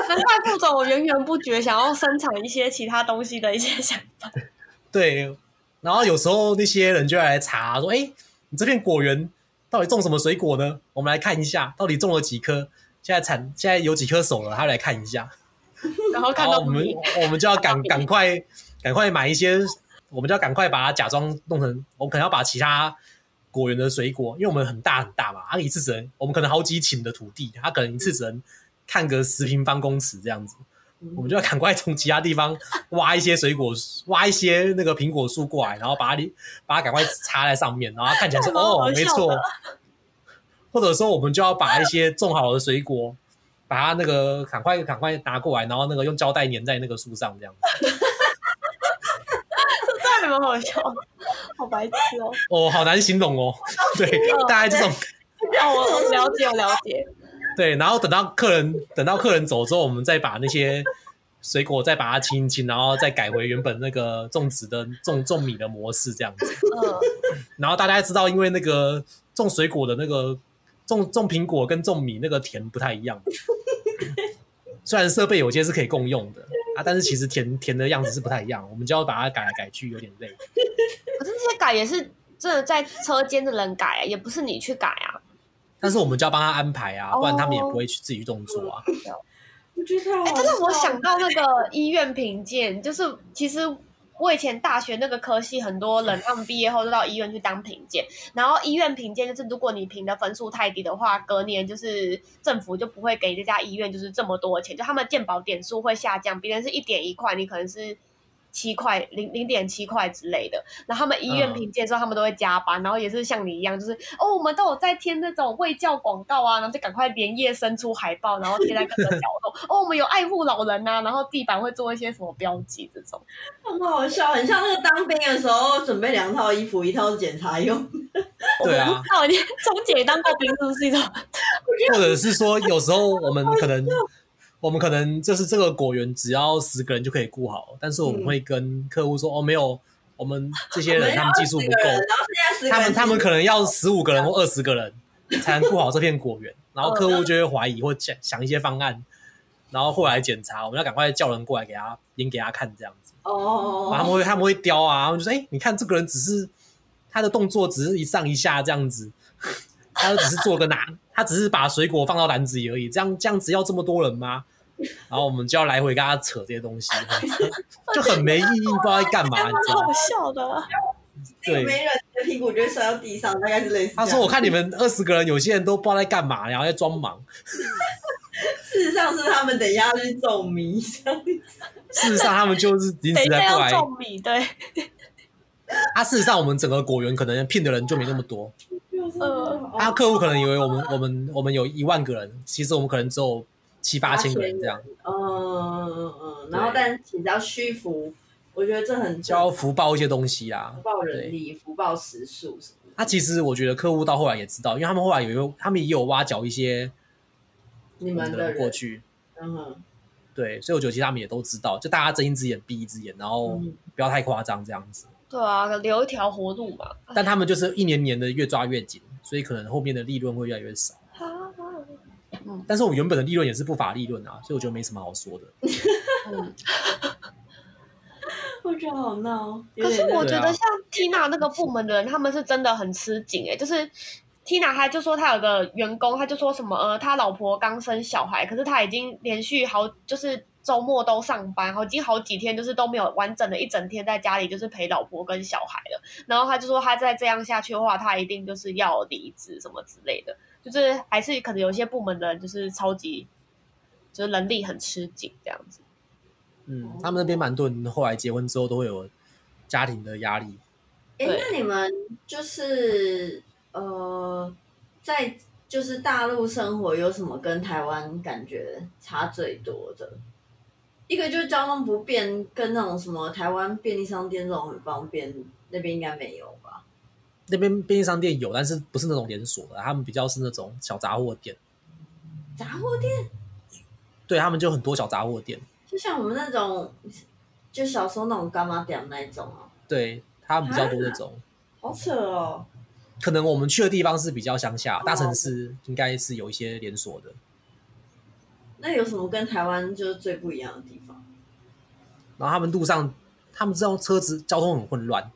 难怪副总我源源不绝想要生产一些其他东西的一些想法。对，然后有时候那些人就要来查，说：“哎，你这片果园到底种什么水果呢？我们来看一下，到底种了几颗？现在产现在有几颗熟了？他来看一下。”然后看到我们，我们就要赶赶快赶快买一些。我们就要赶快把它假装弄成，我们可能要把其他果园的水果，因为我们很大很大嘛，它一次只能，我们可能好几顷的土地，它可能一次只能看个十平方公尺这样子，我们就要赶快从其他地方挖一些水果，挖一些那个苹果树过来，然后把它把它赶快插在上面，然后看起来说哦，没错，或者说我们就要把一些种好的水果，把它那个赶快赶快拿过来，然后那个用胶带粘在那个树上这样子。蛮好笑，好白痴哦！哦，好难形容哦。对，大概这种。哦，我了解，我了解。对，然后等到客人等到客人走之后，我们再把那些水果再把它清一清，然后再改回原本那个种植的种种米的模式这样子。嗯。然后大家知道，因为那个种水果的那个种种苹果跟种米那个田不太一样。虽然设备有些是可以共用的。啊、但是其实填填的样子是不太一样，我们就要把它改来改去，有点累。可是这些改也是真的在车间的人改啊，也不是你去改啊。但是我们就要帮他安排啊，不然他们也不会去自己去动作啊。我觉得，哎，但是我想到那个医院评鉴，就是其实。我以前大学那个科系，很多人他们毕业后就到医院去当评鉴，然后医院评鉴就是如果你评的分数太低的话，隔年就是政府就不会给这家医院就是这么多钱，就他们鉴保点数会下降，别人是一点一块，你可能是。七块零零点七块之类的，然后他们医院评鉴的时候，他们都会加班，然后也是像你一样，就是哦，我们都有在贴那种卫教广告啊，然后就赶快连夜伸出海报，然后贴在各个角落。哦，我们有爱护老人呐、啊，然后地板会做一些什么标记，这种 很好笑，很像那个当兵的时候准备两套衣服，一套是检查用。对啊，那我你从姐当过兵是不是一种？或者是说，有时候我们可能。我们可能就是这个果园，只要十个人就可以顾好，但是我们会跟客户说，嗯、哦，没有，我们这些人他们技术不够，他们他们可能要十五个人或二十个人才能顾好这片果园，然后客户就会怀疑或想想一些方案，然后后来检查，我们要赶快叫人过来给他演给他看这样子。哦，他们会他们会雕啊，就说，哎，你看这个人只是他的动作只是一上一下这样子，他就只是做个拿。他只是把水果放到篮子里而已，这样这样子要这么多人吗？然后我们就要来回跟他扯这些东西，就很没意义，不知道在干嘛，你知道吗？好笑的，对，没人的屁股就会摔到地上，大概是类似。他说：“我看你们二十个人，有些人都不知道在干嘛，然后在装忙。”事实上是他们等一下要去种米，事实上他们就是临时在过来种米。对。啊，事实上我们整个果园可能聘的人就没那么多。呃，他客户可能以为我们我们我们有一万个人，其实我们可能只有七八千个人这样。嗯嗯嗯，然后但其实要虚浮，我觉得这很就要福报一些东西啊，福报人力，福报时数什么。他其实我觉得客户到后来也知道，因为他们后来有他们也有挖角一些你们的过去，嗯哼，对，所以我觉得其实他们也都知道，就大家睁一只眼闭一只眼，然后不要太夸张这样子。对啊，留一条活路嘛。但他们就是一年年的越抓越紧，所以可能后面的利润会越来越少。嗯，但是我原本的利润也是不法利润啊，所以我觉得没什么好说的。嗯，我觉得好闹。可是我觉得像 Tina 那个部门的人，他们是真的很吃紧哎，就是 Tina 他就说他有个员工，他就说什么呃，他老婆刚生小孩，可是他已经连续好就是。周末都上班，然后已经好几天就是都没有完整的一整天在家里，就是陪老婆跟小孩了。然后他就说，他再这样下去的话，他一定就是要离职什么之类的。就是还是可能有些部门的人就是超级，就是人力很吃紧这样子。嗯，他们那边蛮多人后来结婚之后都会有家庭的压力。哎，那你们就是呃，在就是大陆生活有什么跟台湾感觉差最多的？一个就是交通不便，跟那种什么台湾便利商店这种很方便，那边应该没有吧？那边便利商店有，但是不是那种连锁的，他们比较是那种小杂货店。杂货店？对，他们就很多小杂货店，就像我们那种，就小时候那种干妈店那一种啊。对，他们比较多那种。好扯哦！可能我们去的地方是比较乡下，大城市应该是有一些连锁的。那有什么跟台湾就是最不一样的地方？然后他们路上，他们知道车子交通很混乱，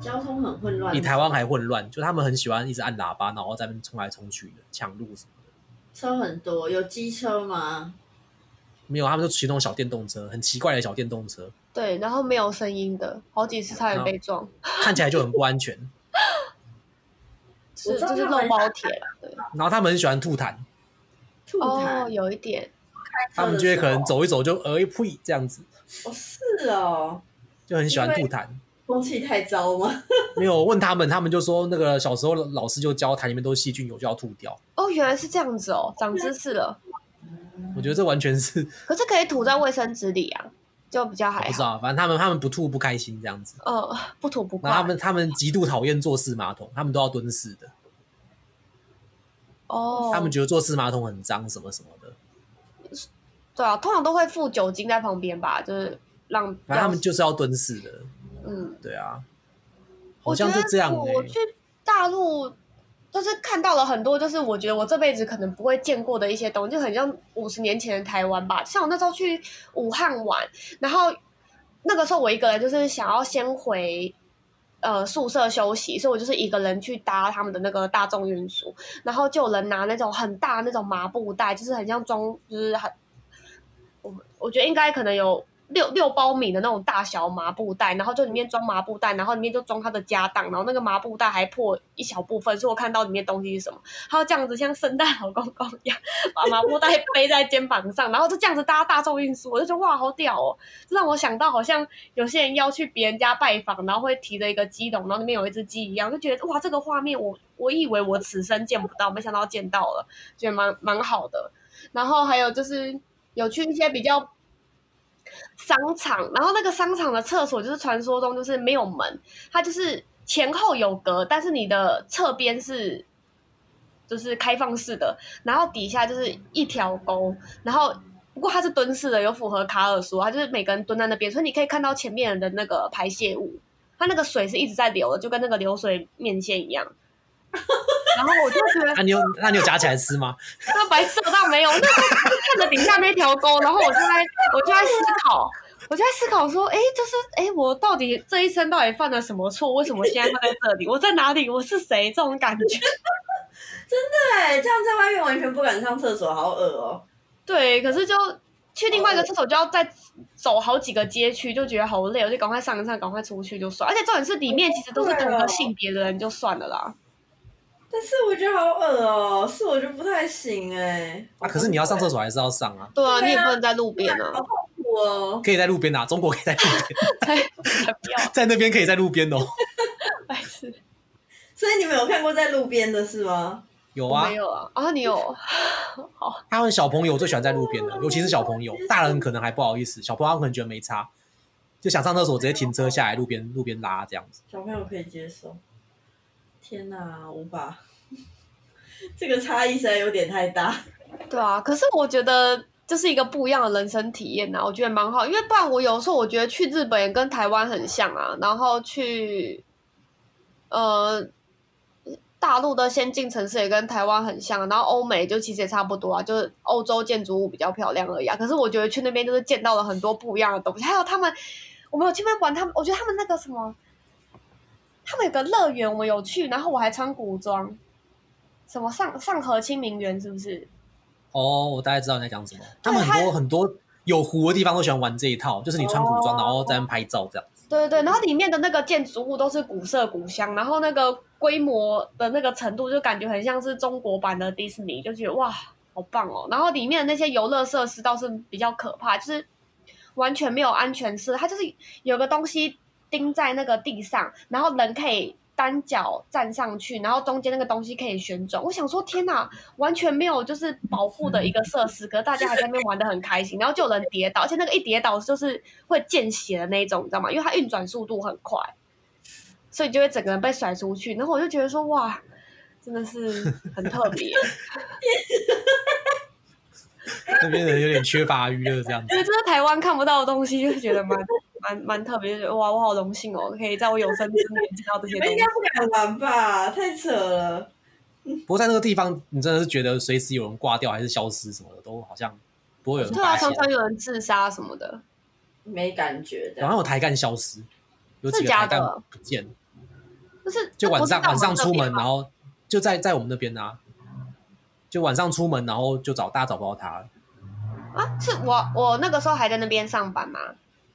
交通很混乱，比台湾还混乱。就他们很喜欢一直按喇叭，然后在那边冲来冲去的抢路什么的。车很多，有机车吗？没有，他们就骑那种小电动车，很奇怪的小电动车。对，然后没有声音的，好几次差点被撞，看起来就很不安全。是，就是肉包铁。对。然后他们很喜欢吐痰。哦，有一点，他们就会可能走一走就呃一呸这样子。哦，是哦，就很喜欢吐痰。空气太糟吗？没有，问他们，他们就说那个小时候老师就教痰里面都是细菌，有就要吐掉。哦，原来是这样子哦，长知识了。我觉得这完全是。可是可以吐在卫生纸里啊，就比较还好。不知道，反正他们他们不吐不开心这样子。呃，不吐不快。他们他们极度讨厌坐式马桶，他们都要蹲式的。哦，oh, 他们觉得坐式马桶很脏，什么什么的。对啊，通常都会附酒精在旁边吧，就是让。反正他们就是要蹲式的。嗯，对啊。好像就这样、欸。我去大陆，就是看到了很多，就是我觉得我这辈子可能不会见过的一些东西，就很像五十年前的台湾吧。像我那时候去武汉玩，然后那个时候我一个人就是想要先回。呃，宿舍休息，所以我就是一个人去搭他们的那个大众运输，然后就有人拿那种很大那种麻布袋，就是很像装，就是很，我我觉得应该可能有。六六包米的那种大小麻布袋，然后就里面装麻布袋，然后里面就装他的家当，然后那个麻布袋还破一小部分，所以我看到里面东西是什么，他就这样子像圣诞老公公一样，把麻布袋背在肩膀上，然后就这样子搭大众运输，我就觉得哇，好屌哦！这让我想到好像有些人要去别人家拜访，然后会提着一个鸡笼，然后里面有一只鸡一样，就觉得哇，这个画面我我以为我此生见不到，没想到见到了，觉得蛮蛮好的。然后还有就是有去一些比较。商场，然后那个商场的厕所就是传说中就是没有门，它就是前后有隔，但是你的侧边是就是开放式的，然后底下就是一条沟，然后不过它是蹲式的，有符合卡尔说，它就是每个人蹲在那边，所以你可以看到前面的那个排泄物，它那个水是一直在流的，就跟那个流水面线一样。然后我就觉得，那你有那你有夹起来吃吗？那白色倒没有，那时候看着底下那条沟，然后我就在我就在思考，我就在思考说，哎，就是哎，我到底这一生到底犯了什么错？为什么现在会在这里？我在哪里？我是谁？这种感觉，真的哎，这样在外面完全不敢上厕所，好恶哦。对，可是就去另外一个厕所就要再走好几个街区，就觉得好累，我就赶快上一上，赶快出去就算。而且重点是里面其实都是同个性别的人，就算了啦。但是我觉得好恶哦，是我觉得不太行哎。啊，可是你要上厕所还是要上啊？对啊，你也不能在路边啊。好痛苦哦。可以在路边啊，中国可以在路边。才不要。在那边可以在路边哦。白痴。所以你们有看过在路边的是吗？有啊。没有啊。啊，你有。好。他们小朋友最喜欢在路边的，尤其是小朋友，大人可能还不好意思。小朋友可能觉得没差，就想上厕所直接停车下来路边路边拉这样子。小朋友可以接受。天哪，无法，这个差异实在有点太大。对啊，可是我觉得这是一个不一样的人生体验呐，我觉得蛮好。因为不然我有时候我觉得去日本也跟台湾很像啊，然后去呃大陆的先进城市也跟台湾很像，然后欧美就其实也差不多啊，就是欧洲建筑物比较漂亮而已啊。可是我觉得去那边就是见到了很多不一样的东西，还有他们，我们有去那边玩，他们我觉得他们那个什么。他们有个乐园，我有去，然后我还穿古装，什么上上河清明园是不是？哦，我大概知道你在讲什么。他们很多很多有湖的地方都喜欢玩这一套，就是你穿古装，哦、然后在那拍照这样子。对对对，然后里面的那个建筑物都是古色古香，然后那个规模的那个程度就感觉很像是中国版的迪士尼，就觉得哇，好好棒哦。然后里面的那些游乐设施倒是比较可怕，就是完全没有安全设施，它就是有个东西钉在那个地上，然后人可以。单脚站上去，然后中间那个东西可以旋转。我想说，天哪，完全没有就是保护的一个设施，可是大家还在那边玩得很开心，然后就有人跌倒，而且那个一跌倒就是会见血的那种，你知道吗？因为它运转速度很快，所以就会整个人被甩出去。然后我就觉得说，哇，真的是很特别。那边人有点缺乏娱乐，这样子。因为这是台湾看不到的东西，就觉得蛮。蛮蛮特别的，哇！我好荣幸哦，可以在我有生之年见到这些东西。应该不敢玩吧？太扯了。不过在那个地方，你真的是觉得随时有人挂掉还是消失什么的，都好像不会有人。对啊，常常有人自杀什么的，没感觉的。然后有台干消失，有几个台干不见。就是，就晚上晚上出门，然后就在在我们那边啊，就晚上出门，然后就找大家找不到他了。啊，是我我那个时候还在那边上班吗？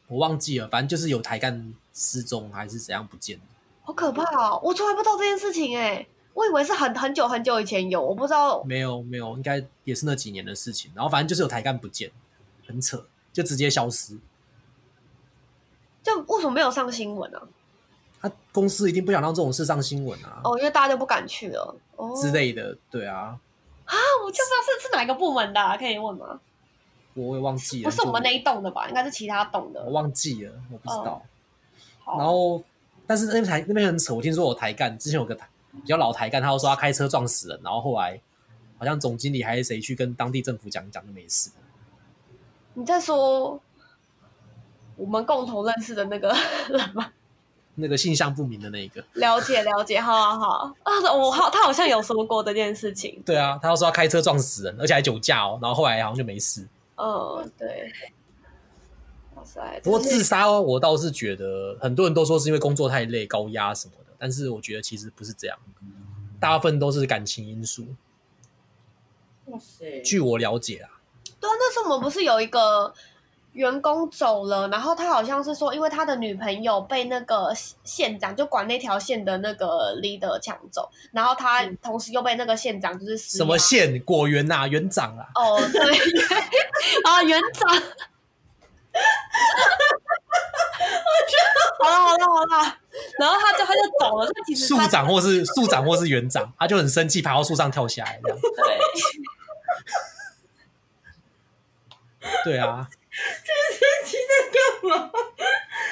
我忘记了，反正就是有台干失踪还是怎样不见，好可怕哦！我从来不知道这件事情哎，我以为是很很久很久以前有，我不知道。没有没有，应该也是那几年的事情。然后反正就是有台干不见，很扯，就直接消失。就为什么没有上新闻呢？他公司一定不想让这种事上新闻啊！哦，因为大家就不敢去了，哦之类的，对啊。啊，我就不知道是是哪个部门的啊，可以问吗？我也忘记了，不是我们那一栋的吧？应该是其他栋的。我忘记了，我不知道。哦、然后，但是那边台那边很扯。我听说有台干之前有个台比较老台干，他又说他开车撞死人，然后后来好像总经理还是谁去跟当地政府讲讲，就没事。你在说我们共同认识的那个 人吗？那个性向不明的那一个。了解了解，好好好啊！我好，他好像有说过这件事情。对啊，他又说他开车撞死人，而且还酒驾哦，然后后来好像就没事。嗯，对。哇塞！不过自杀哦，我倒是觉得很多人都说是因为工作太累、高压什么的，但是我觉得其实不是这样，大部分都是感情因素。哇塞！据我了解啊。对啊，那时候我们不是有一个员工走了，然后他好像是说，因为他的女朋友被那个县长就管那条线的那个 leader 抢走，然后他同时又被那个县长就是什么县果园呐园长啊？哦，对，啊园长，我觉得好了好了好了，然后他就他就走了，他其实树长或是树长或是园长，他就很生气，爬到树上跳下来这样，对，对啊。这这期在干嘛？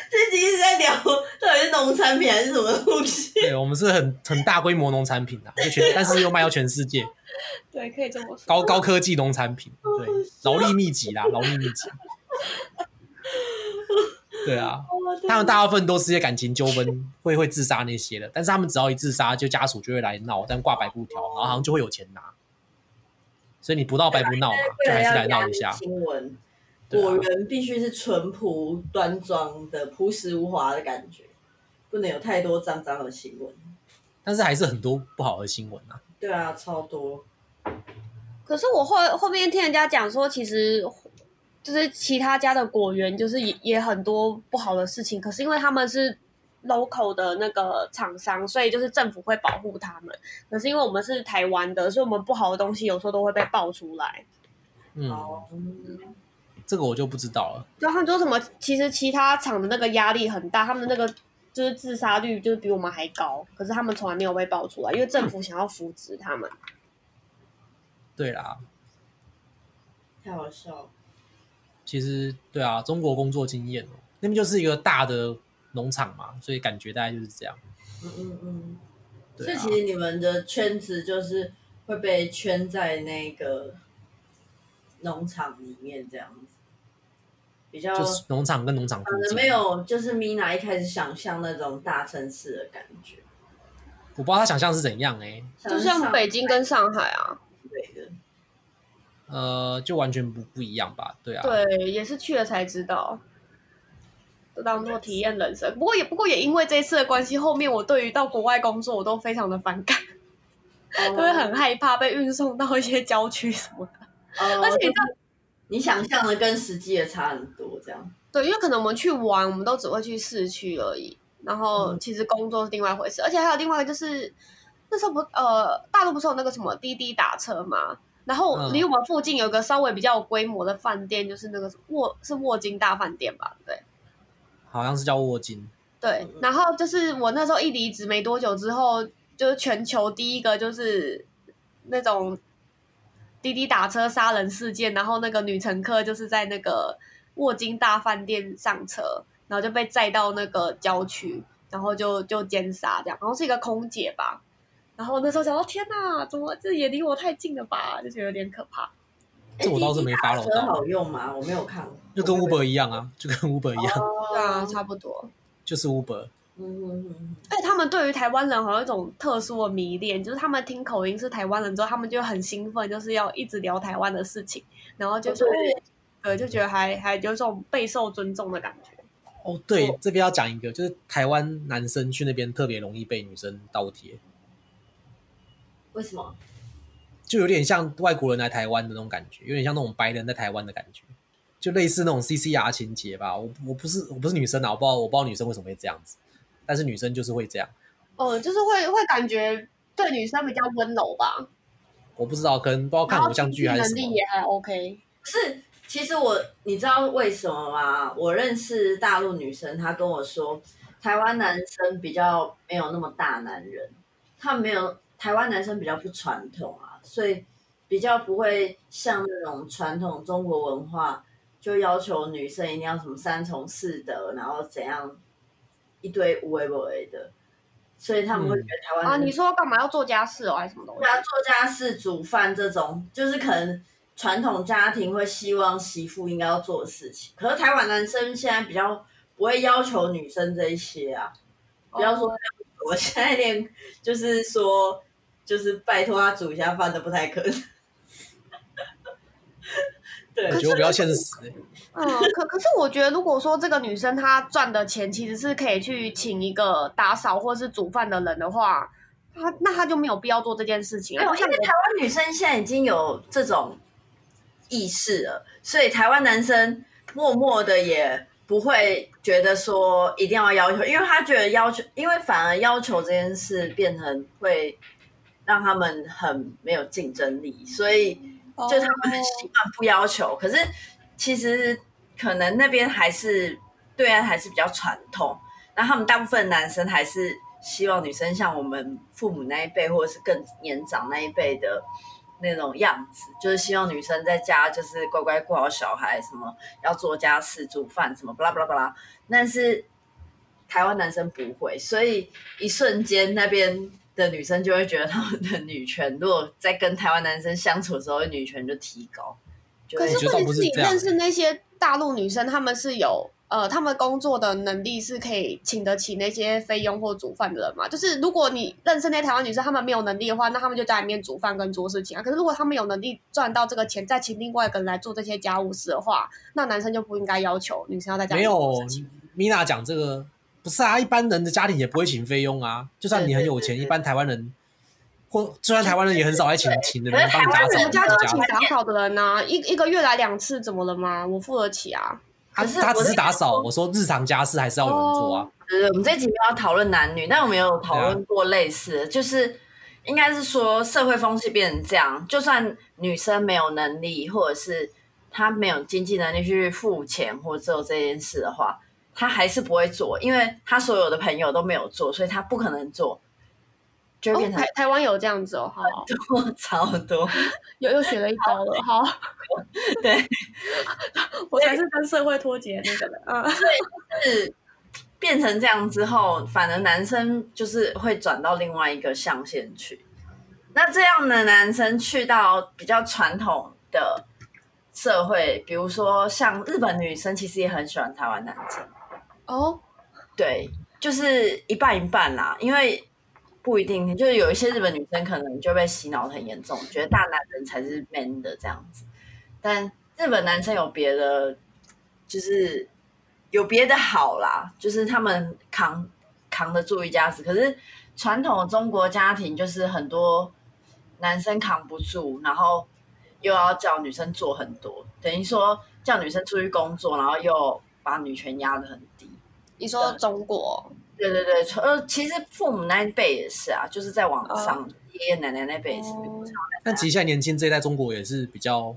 这期是在聊到底是农产品还是什么东西？对，我们是很很大规模农产品啊，就全，但是又卖到全世界。对，可以这么说。高高科技农产品，对，劳力密集啦，劳力密集。对啊，他们大部分都是些感情纠纷，会会自杀那些的。但是他们只要一自杀，就家属就会来闹，但挂白布条，然后好像就会有钱拿。所以你不闹白不闹嘛，就还是来闹一下。新闻。果园必须是淳朴端庄的、朴实无华的感觉，不能有太多脏脏的新闻。但是还是很多不好的新闻啊。对啊，超多。可是我后后面听人家讲说，其实就是其他家的果园，就是也也很多不好的事情。可是因为他们是 local 的那个厂商，所以就是政府会保护他们。可是因为我们是台湾的，所以我们不好的东西有时候都会被爆出来。嗯。嗯这个我就不知道了。就他们说什么，其实其他厂的那个压力很大，他们的那个就是自杀率就是比我们还高，可是他们从来没有被爆出来，因为政府想要扶植他们。对啦，太好笑了。其实对啊，中国工作经验哦，那边就是一个大的农场嘛，所以感觉大概就是这样。嗯嗯嗯。所以其实你们的圈子就是会被圈在那个农场里面这样子。比较就是农场跟农场可能没有，就是 Mina 一开始想象那种大城市的感觉。我不知道他想象是怎样哎、欸，就像北京跟上海啊，对的。呃，就完全不不一样吧？对啊，对，也是去了才知道，都当做体验人生。不过也不过也因为这一次的关系，后面我对于到国外工作我都非常的反感，都会很害怕被运送到一些郊区什么的，而且你知道。你想象的跟实际的差很多，这样。对，因为可能我们去玩，我们都只会去市区而已。然后其实工作是另外一回事，嗯、而且还有另外一个就是那时候不呃，大陆不是有那个什么滴滴打车嘛？然后离我们附近有个稍微比较有规模的饭店，就是那个沃是沃金大饭店吧？对，好像是叫沃金。对，然后就是我那时候一离职没多久之后，就是全球第一个就是那种滴滴打车杀人事件，然后那个女乘客就是在那个沃金大饭店上车，然后就被载到那个郊区，然后就就奸杀这样，然后是一个空姐吧。然后那时候想说，天哪，怎么这也离我太近了吧？就觉得有点可怕。这我倒是没 follow 到。好用吗？我没有看。就跟 Uber 一样啊，就跟 Uber 一样。对啊，差不多。就是 Uber。嗯嗯嗯。而且他们对于台湾人好像有一种特殊的迷恋，就是他们听口音是台湾人之后，他们就很兴奋，就是要一直聊台湾的事情，然后就是呃，就觉得还还有种备受尊重的感觉。哦，对，这边要讲一个，就是台湾男生去那边特别容易被女生倒贴。为什么？就有点像外国人来台湾的那种感觉，有点像那种白人在台湾的感觉，就类似那种 CCR 情节吧。我我不是我不是女生啊，我不知道我不知道女生为什么会这样子，但是女生就是会这样。哦，就是会会感觉对女生比较温柔吧。我不知道，可能不知道看偶像剧还是什么。能力也还 OK。是，其实我你知道为什么吗？我认识大陆女生，她跟我说，台湾男生比较没有那么大男人，他没有。台湾男生比较不传统啊，所以比较不会像那种传统中国文化，就要求女生一定要什么三从四德，然后怎样一堆无为不为的，所以他们会觉得台湾、嗯、啊，你说干嘛要做家事哦，还是什么东西？要做家事、煮饭这种，就是可能传统家庭会希望媳妇应该要做的事情。可是台湾男生现在比较不会要求女生这一些啊，不要说我 现在连就是说。就是拜托他煮一下饭都不太可能。对，我觉得比较现实。嗯，可可是我觉得，如果说这个女生她赚的钱其实是可以去请一个打扫或是煮饭的人的话，她那她就没有必要做这件事情。因为台湾女生现在已经有这种意识了，所以台湾男生默默的也不会觉得说一定要要求，因为他觉得要求，因为反而要求这件事变成会。让他们很没有竞争力，所以就他们很习惯不要求。Oh. 可是其实可能那边还是对岸还是比较传统，那他们大部分男生还是希望女生像我们父母那一辈或者是更年长那一辈的那种样子，就是希望女生在家就是乖乖顾好小孩，什么要做家事、煮饭什么巴拉巴拉巴拉。但是台湾男生不会，所以一瞬间那边。的女生就会觉得他们的女权，如果在跟台湾男生相处的时候，女权就提高。可是问题是你认识那些大陆女生，她们是有呃，她们工作的能力是可以请得起那些菲佣或煮饭的人嘛？就是如果你认识那些台湾女生，她们没有能力的话，那她们就在里面煮饭跟做事情啊。可是如果她们有能力赚到这个钱，再请另外一个人来做这些家务事的话，那男生就不应该要求女生要在家。没有，米娜讲这个。不是啊，一般人的家庭也不会请菲佣啊。就算你很有钱，一般台湾人或就算台湾人也很少爱请请的人帮你打扫。家就请打扫的人啊，一一个月来两次，怎么了吗？我付得起啊。他他只是打扫，我说日常家事还是要有人做啊。对对，我们这集没有讨论男女，但我们有讨论过类似的，就是应该是说社会风气变成这样，就算女生没有能力，或者是她没有经济能力去付钱或者做这件事的话。她还是不会做，因为她所有的朋友都没有做，所以她不可能做，就变成、哦、台台湾有这样子哦，好 多超多，又又学了一招了，好，对，我才是跟社会脱节那个人，嗯，所以是变成这样之后，反而男生就是会转到另外一个象限去，那这样的男生去到比较传统的社会，比如说像日本女生，其实也很喜欢台湾男生。哦，oh? 对，就是一半一半啦，因为不一定，就是有一些日本女生可能就被洗脑很严重，觉得大男人才是 man 的这样子。但日本男生有别的，就是有别的好啦，就是他们扛扛得住一家子。可是传统的中国家庭就是很多男生扛不住，然后又要叫女生做很多，等于说叫女生出去工作，然后又把女权压得很低。你说中国，对对对对，呃，其实父母那一辈也是啊，就是在网上，爷爷奶奶那辈也是。但其实现在年轻这一代中国也是比较，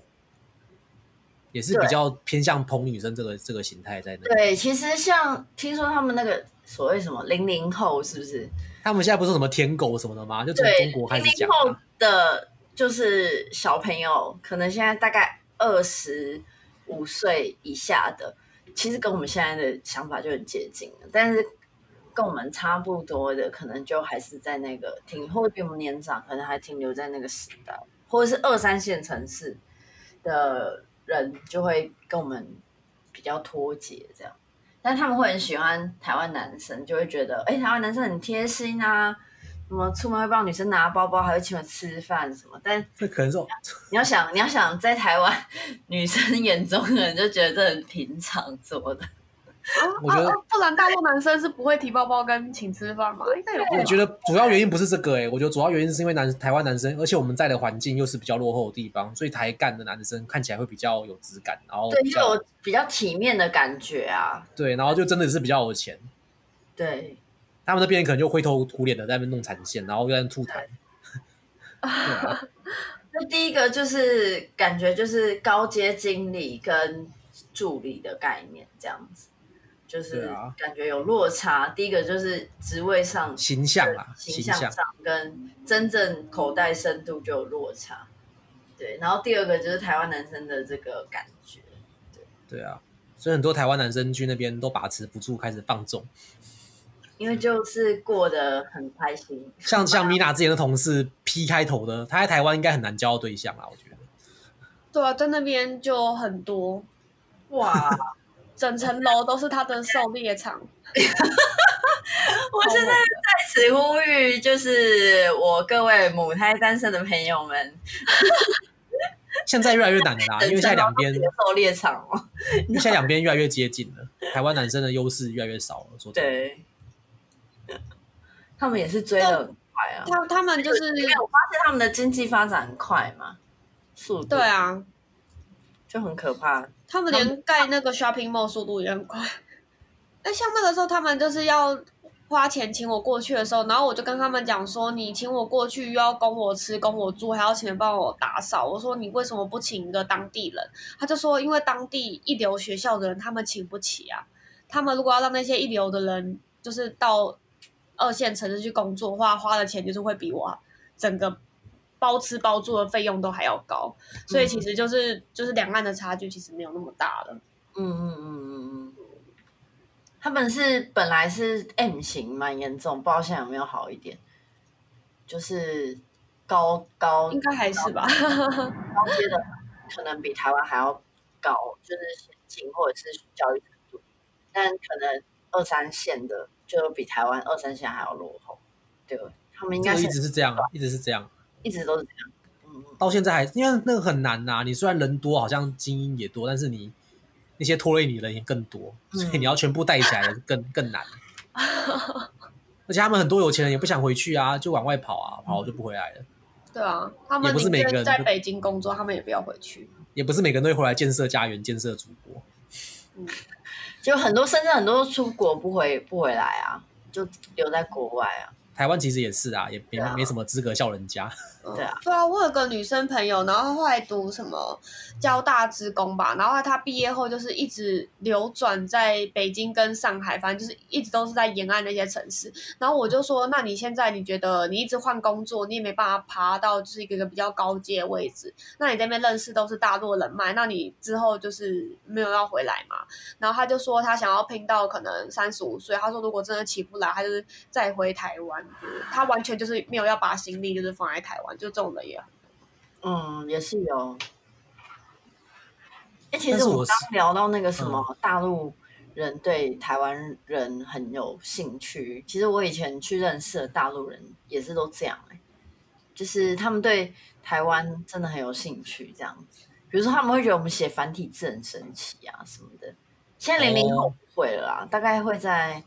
也是比较偏向捧女生这个这个形态在那。对，其实像听说他们那个所谓什么零零后，是不是？他们现在不是什么舔狗什么的吗？就从中国开始讲。零零后的，就是小朋友，可能现在大概二十五岁以下的，其实跟我们现在的想法就很接近了，但是。跟我们差不多的，可能就还是在那个挺，或者比我们年长，可能还停留在那个时代，或者是二三线城市的人，就会跟我们比较脱节这样。但他们会很喜欢台湾男生，就会觉得，哎，台湾男生很贴心啊，什么出门会帮女生拿包包，还会请我吃饭什么。但这可能是你要想，你要想，在台湾 女生眼中可能就觉得这很平常做的。我觉得、啊啊、不然大陆男生是不会提包包跟请吃饭嘛，应该有？我觉得主要原因不是这个哎、欸，我觉得主要原因是因为男台湾男生，而且我们在的环境又是比较落后的地方，所以台干的男生看起来会比较有质感，然后对，就有比较体面的感觉啊。对，然后就真的是比较有钱。对，他们那边可能就灰头土脸的在那边弄产线，然后又在那吐痰。那、啊、第一个就是感觉就是高阶经理跟助理的概念这样子。就是感觉有落差，啊、第一个就是职位上形象啊，形象上跟真正口袋深度就有落差，对。然后第二个就是台湾男生的这个感觉，对。对啊，所以很多台湾男生去那边都把持不住，开始放纵，因为就是过得很开心。像像米娜之前的同事 P 开头的，他在台湾应该很难交到对象啊，我觉得。对啊，在那边就很多哇。整层楼都是他的狩猎场。我现在在此呼吁，就是我各位母胎单身的朋友们，现在越来越难了啦，因为现在两边狩猎场哦，因为现在两边越来越接近了，台湾男生的优势越来越少了。说对，他们也是追的很快啊，他他们就是，因为我发现他们的经济发展很快嘛，速度对啊，就很可怕。他们连盖那个 shopping mall 速度也很快。那像那个时候，他们就是要花钱请我过去的时候，然后我就跟他们讲说：“你请我过去，又要供我吃、供我住，还要请人帮我打扫。”我说：“你为什么不请一个当地人？”他就说：“因为当地一流学校的人，他们请不起啊。他们如果要让那些一流的人，就是到二线城市去工作的话，花的钱就是会比我整个。”包吃包住的费用都还要高，所以其实就是、嗯、就是两岸的差距其实没有那么大了。嗯嗯嗯嗯嗯，他们是本来是 M 型蛮严重，不知道现在有没有好一点。就是高高应该还是吧，高阶的可能比台湾还要高，就是先进或者是教育程度，但可能二三线的就比台湾二三线还要落后。对，他们应该是一直是这样，一直是这样。一直都是这样，嗯，到现在还因为那个很难呐、啊。你虽然人多，好像精英也多，但是你那些拖累你的人也更多，嗯、所以你要全部带起来更更难。而且他们很多有钱人也不想回去啊，就往外跑啊，跑就不回来了。对啊，他们也不是每个人在北京工作，他们也不要回去。也不是每个人都会回来建设家园、建设祖国。嗯，就很多甚至很多出国不回不回来啊，就留在国外啊。台湾其实也是啊，也没没什么资格笑人家。对啊，对啊，我有个女生朋友，然后她后来读什么交大职工吧，然后她毕业后就是一直流转在北京跟上海，反正就是一直都是在沿岸那些城市。然后我就说，那你现在你觉得你一直换工作，你也没办法爬到就是一个个比较高阶的位置，那你这边认识都是大陆人脉，那你之后就是没有要回来嘛？然后她就说她想要拼到可能三十五岁，她说如果真的起不来，她就是再回台湾，她完全就是没有要把行李就是放在台湾。就这种的呀，嗯，也是有。哎、欸，其实我们刚聊到那个什么大陆人对台湾人很有兴趣，嗯、其实我以前去认识的大陆人也是都这样、欸，就是他们对台湾真的很有兴趣，这样子。比如说他们会觉得我们写繁体字很神奇啊什么的。现在零零后不会了啦，哦、大概会在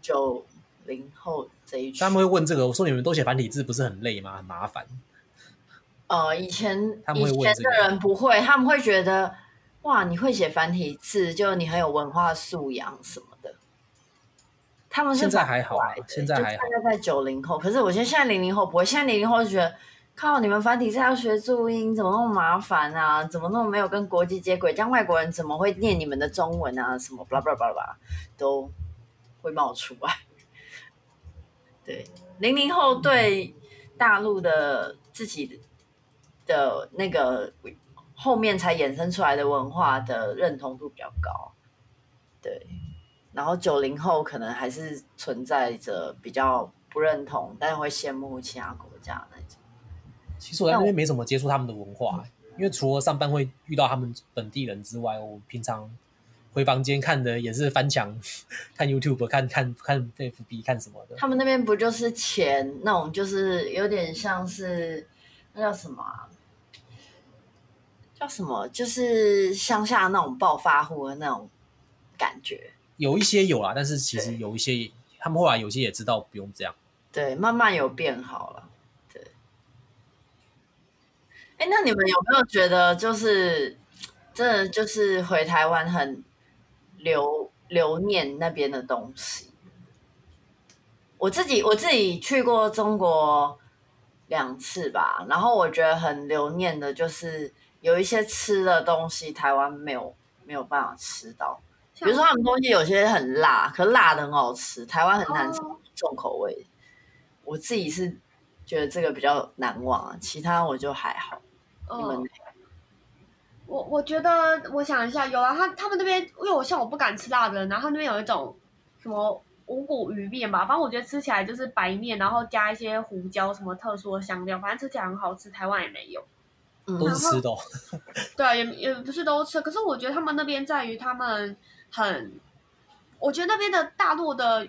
九零后这一。他们会问这个，我说你们都写繁体字，不是很累吗？很麻烦。呃，以前以前的人不会，他们会觉得哇，你会写繁体字，就你很有文化素养什么的。他们是现在还好啊，现在还好。大概在九零后，可是我觉得现在零零后不会，现在零零后就觉得。靠！你们繁体字要学注音，怎么那么麻烦啊？怎么那么没有跟国际接轨？这样外国人怎么会念你们的中文啊？什么巴拉巴拉巴拉都会冒出来。对，零零后对大陆的自己的那个后面才衍生出来的文化的认同度比较高。对，然后九零后可能还是存在着比较不认同，但是会羡慕其他国家那种。其实我在那边没怎么接触他们的文化，因为除了上班会遇到他们本地人之外，我平常回房间看的也是翻墙、看 YouTube、看看看 FB、看什么的。他们那边不就是钱那种，就是有点像是那叫什么啊？叫什么？就是乡下那种暴发户的那种感觉。有一些有啦，但是其实有一些他们后来有些也知道不用这样。对，慢慢有变好了。哎，那你们有没有觉得，就是真的就是回台湾很留留念那边的东西？我自己我自己去过中国两次吧，然后我觉得很留念的就是有一些吃的东西，台湾没有没有办法吃到。比如说他们东西有些很辣，可是辣的很好吃，台湾很难吃重口味。我自己是觉得这个比较难忘啊，其他我就还好。嗯，我我觉得，我想一下，有啊，他他们那边，因为我像我不敢吃辣的，然后他那边有一种什么五谷鱼面吧，反正我觉得吃起来就是白面，然后加一些胡椒什么特殊的香料，反正吃起来很好吃，台湾也没有，嗯、都是吃的、哦，对啊，也也不是都吃，可是我觉得他们那边在于他们很，我觉得那边的大陆的。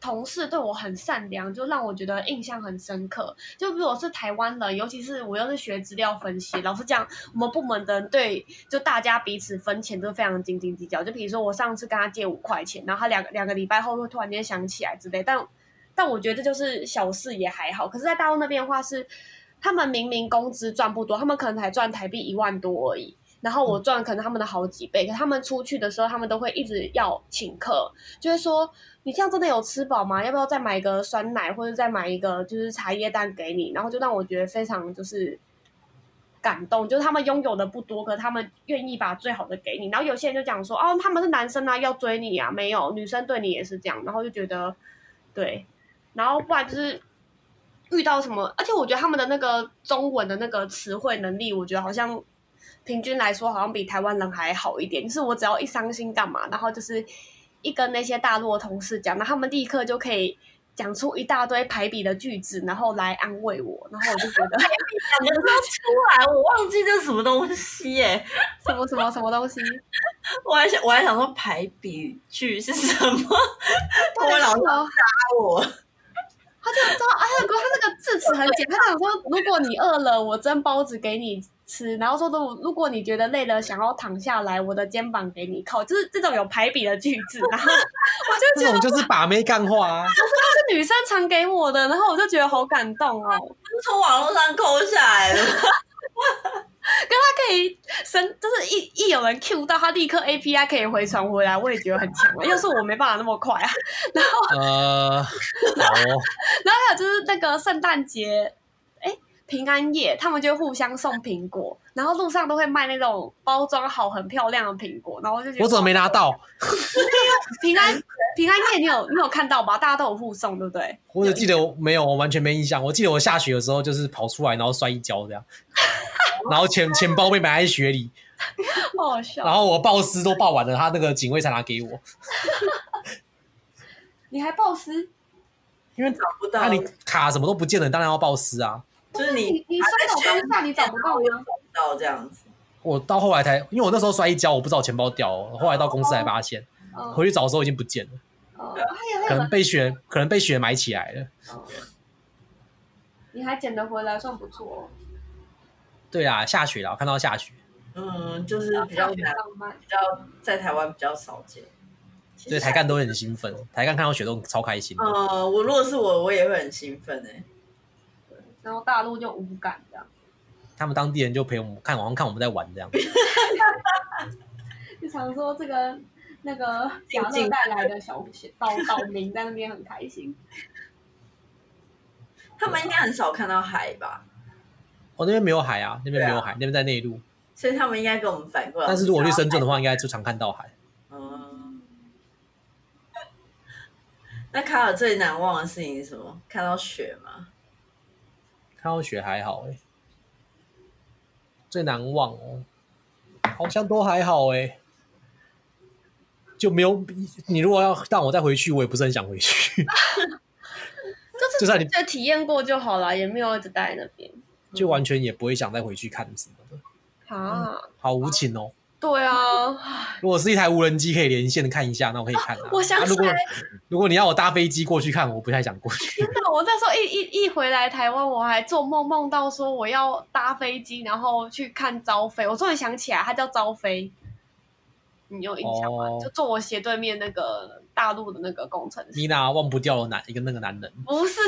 同事对我很善良，就让我觉得印象很深刻。就如我是台湾人，尤其是我又是学资料分析，老实讲，我们部门的人对就大家彼此分钱都非常斤斤计较。就比如说我上次跟他借五块钱，然后他两两个礼拜后会突然间想起来之类。但但我觉得这就是小事也还好。可是，在大陆那边的话是，他们明明工资赚不多，他们可能才赚台币一万多而已。然后我赚可能他们的好几倍，可他们出去的时候，他们都会一直要请客，就是说你这样真的有吃饱吗？要不要再买一个酸奶，或者再买一个就是茶叶蛋给你？然后就让我觉得非常就是感动，就是他们拥有的不多，可是他们愿意把最好的给你。然后有些人就讲说，哦，他们是男生啊，要追你啊，没有，女生对你也是这样。然后就觉得对，然后不然就是遇到什么，而且我觉得他们的那个中文的那个词汇能力，我觉得好像。平均来说，好像比台湾人还好一点。就是我只要一伤心干嘛，然后就是一跟那些大陆的同事讲，那他们立刻就可以讲出一大堆排比的句子，然后来安慰我。然后我就觉得，排比讲的都出来，我忘记这是什么东西耶？什么什么什么东西？我还想我还想说排比句是什么？我老师打我。他就说：“哎呀哥，他那个字词很简单。他想说，如果你饿了，我蒸包子给你。”吃，然后说如如果你觉得累了，想要躺下来，我的肩膀给你靠，就是这种有排比的句子。然后我就觉得这种就是把妹干话啊。是女生传给我的，然后我就觉得好感动哦，是从网络上抠下来的。跟他可以生，就是一一有人 Q 到他，立刻 API 可以回传回来，我也觉得很强了。要是我没办法那么快啊。然后呃，然后还有就是那个圣诞节。平安夜，他们就互相送苹果，然后路上都会卖那种包装好、很漂亮的苹果，然后我就觉得我怎么没拿到？平安平安夜，你有你有看到吧？大家都有互送，对不对？我只记得我没有，我完全没印象。我记得我下雪的时候就是跑出来，然后摔一跤这样，然后钱钱包被埋在雪里，好好笑。然后我报失都报完了，他那个警卫才拿给我。你还报失？因为找不到，那你卡什么都不见了，当然要报失啊。就是你，你摔倒当下你找不到，我找不到这样子。我到后来才，因为我那时候摔一跤，我不知道钱包掉了，后来到公司才发现，哦、回去找的时候已经不见了。哦，可能被雪，可能被雪埋起来了。哦、你还捡得回来，算不错、哦。对啊，下雪了，我看到下雪。嗯，就是比较难，比较在台湾比较少见。对，台干都会很兴奋，台干看到雪都超开心。呃，我如果是我，我也会很兴奋哎。然后大陆就无感这样，他们当地人就陪我们看，好像看我们在玩这样。就想说这个那个亚乐带来的小岛岛民在那边很开心。他们应该很少看到海吧？哦，那边没有海啊，那边没有海，啊、那边在内陆。所以他们应该跟我们反过来。但是如果去深圳的话，应该就常看到海。嗯。那卡尔最难忘的事情是什么？看到雪吗？看到雪还好哎、欸。最难忘哦，好像都还好哎、欸。就没有你如果要让我再回去，我也不是很想回去。就算你再体验过就好了，也没有一直待在那边，就完全也不会想再回去看什么的。啊、嗯，好无情哦。对啊，如果是一台无人机可以连线的看一下，那我可以看、啊。我想起来、啊，如果如果你要我搭飞机过去看，我不太想过去。真的，我那时候一一一回来台湾，我还做梦梦到说我要搭飞机，然后去看招飞。我终于想起来，它叫招飞。你有印象吗？哦、就坐我斜对面那个大陆的那个工程师，妮娜忘不掉的男一个那个男人，不是，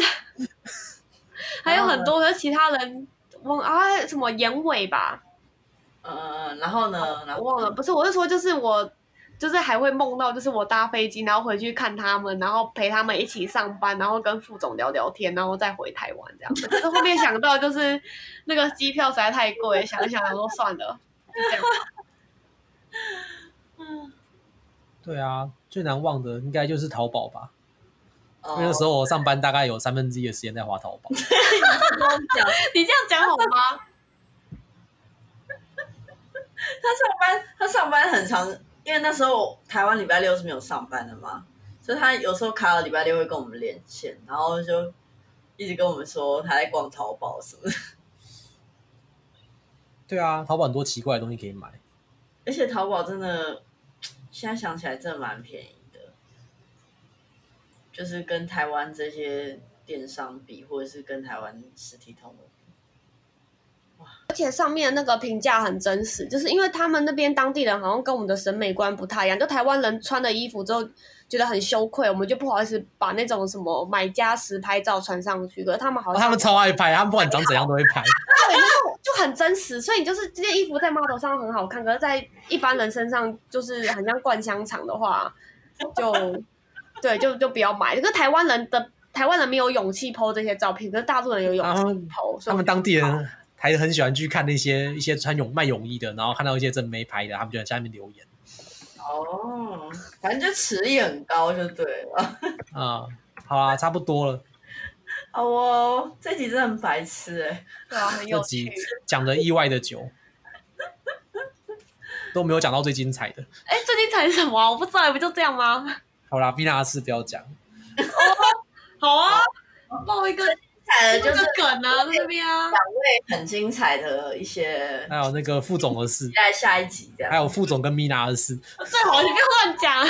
还有很多的其他人忘啊什么眼尾吧，呃，然后呢，我忘了，不是，我是说就是我就是还会梦到就是我搭飞机，然后回去看他们，然后陪他们一起上班，然后跟副总聊聊天，然后再回台湾这样子。可是后面想到就是那个机票实在太贵，想一想想说算了，就这样。对啊，最难忘的应该就是淘宝吧。Oh. 那时候我上班大概有三分之一的时间在花淘宝。你这样讲好吗？他上班，他上班很长，因为那时候台湾礼拜六是没有上班的嘛，所以他有时候卡了礼拜六会跟我们连线，然后就一直跟我们说他在逛淘宝什么的。对啊，淘宝很多奇怪的东西可以买，而且淘宝真的。现在想起来真的蛮便宜的，就是跟台湾这些电商比，或者是跟台湾实体通！而且上面那个评价很真实，就是因为他们那边当地人好像跟我们的审美观不太一样，就台湾人穿的衣服之后觉得很羞愧，我们就不好意思把那种什么买家实拍照传上去，可是他们好像、哦、他们超爱拍，他们不管长怎样都会拍。对，然后就很真实，所以你就是这件衣服在 model 上很好看，可是，在一般人身上就是很像灌香肠的话，就对，就就不要买。可是台湾人的台湾人没有勇气 po 这些照片，可是大陆人有勇气 po。他们当地人还很喜欢去看那些一些穿泳卖泳衣的，然后看到一些正妹拍的，他们就在下面留言。哦，反正就尺也很高，就对了。啊、嗯，好啊，差不多了。哦，哦，这集真的很白痴哎，对啊，很有趣。讲的意外的久，都没有讲到最精彩的。哎，最精彩是什么啊？我不知道，不就这样吗？好啦，碧娜斯不要讲。哦，好啊，报一个精彩的，就是梗啊，这边啊，两位很精彩的一些，还有那个副总的事，在下一集这样。还有副总跟米娜的事，最好你别乱讲。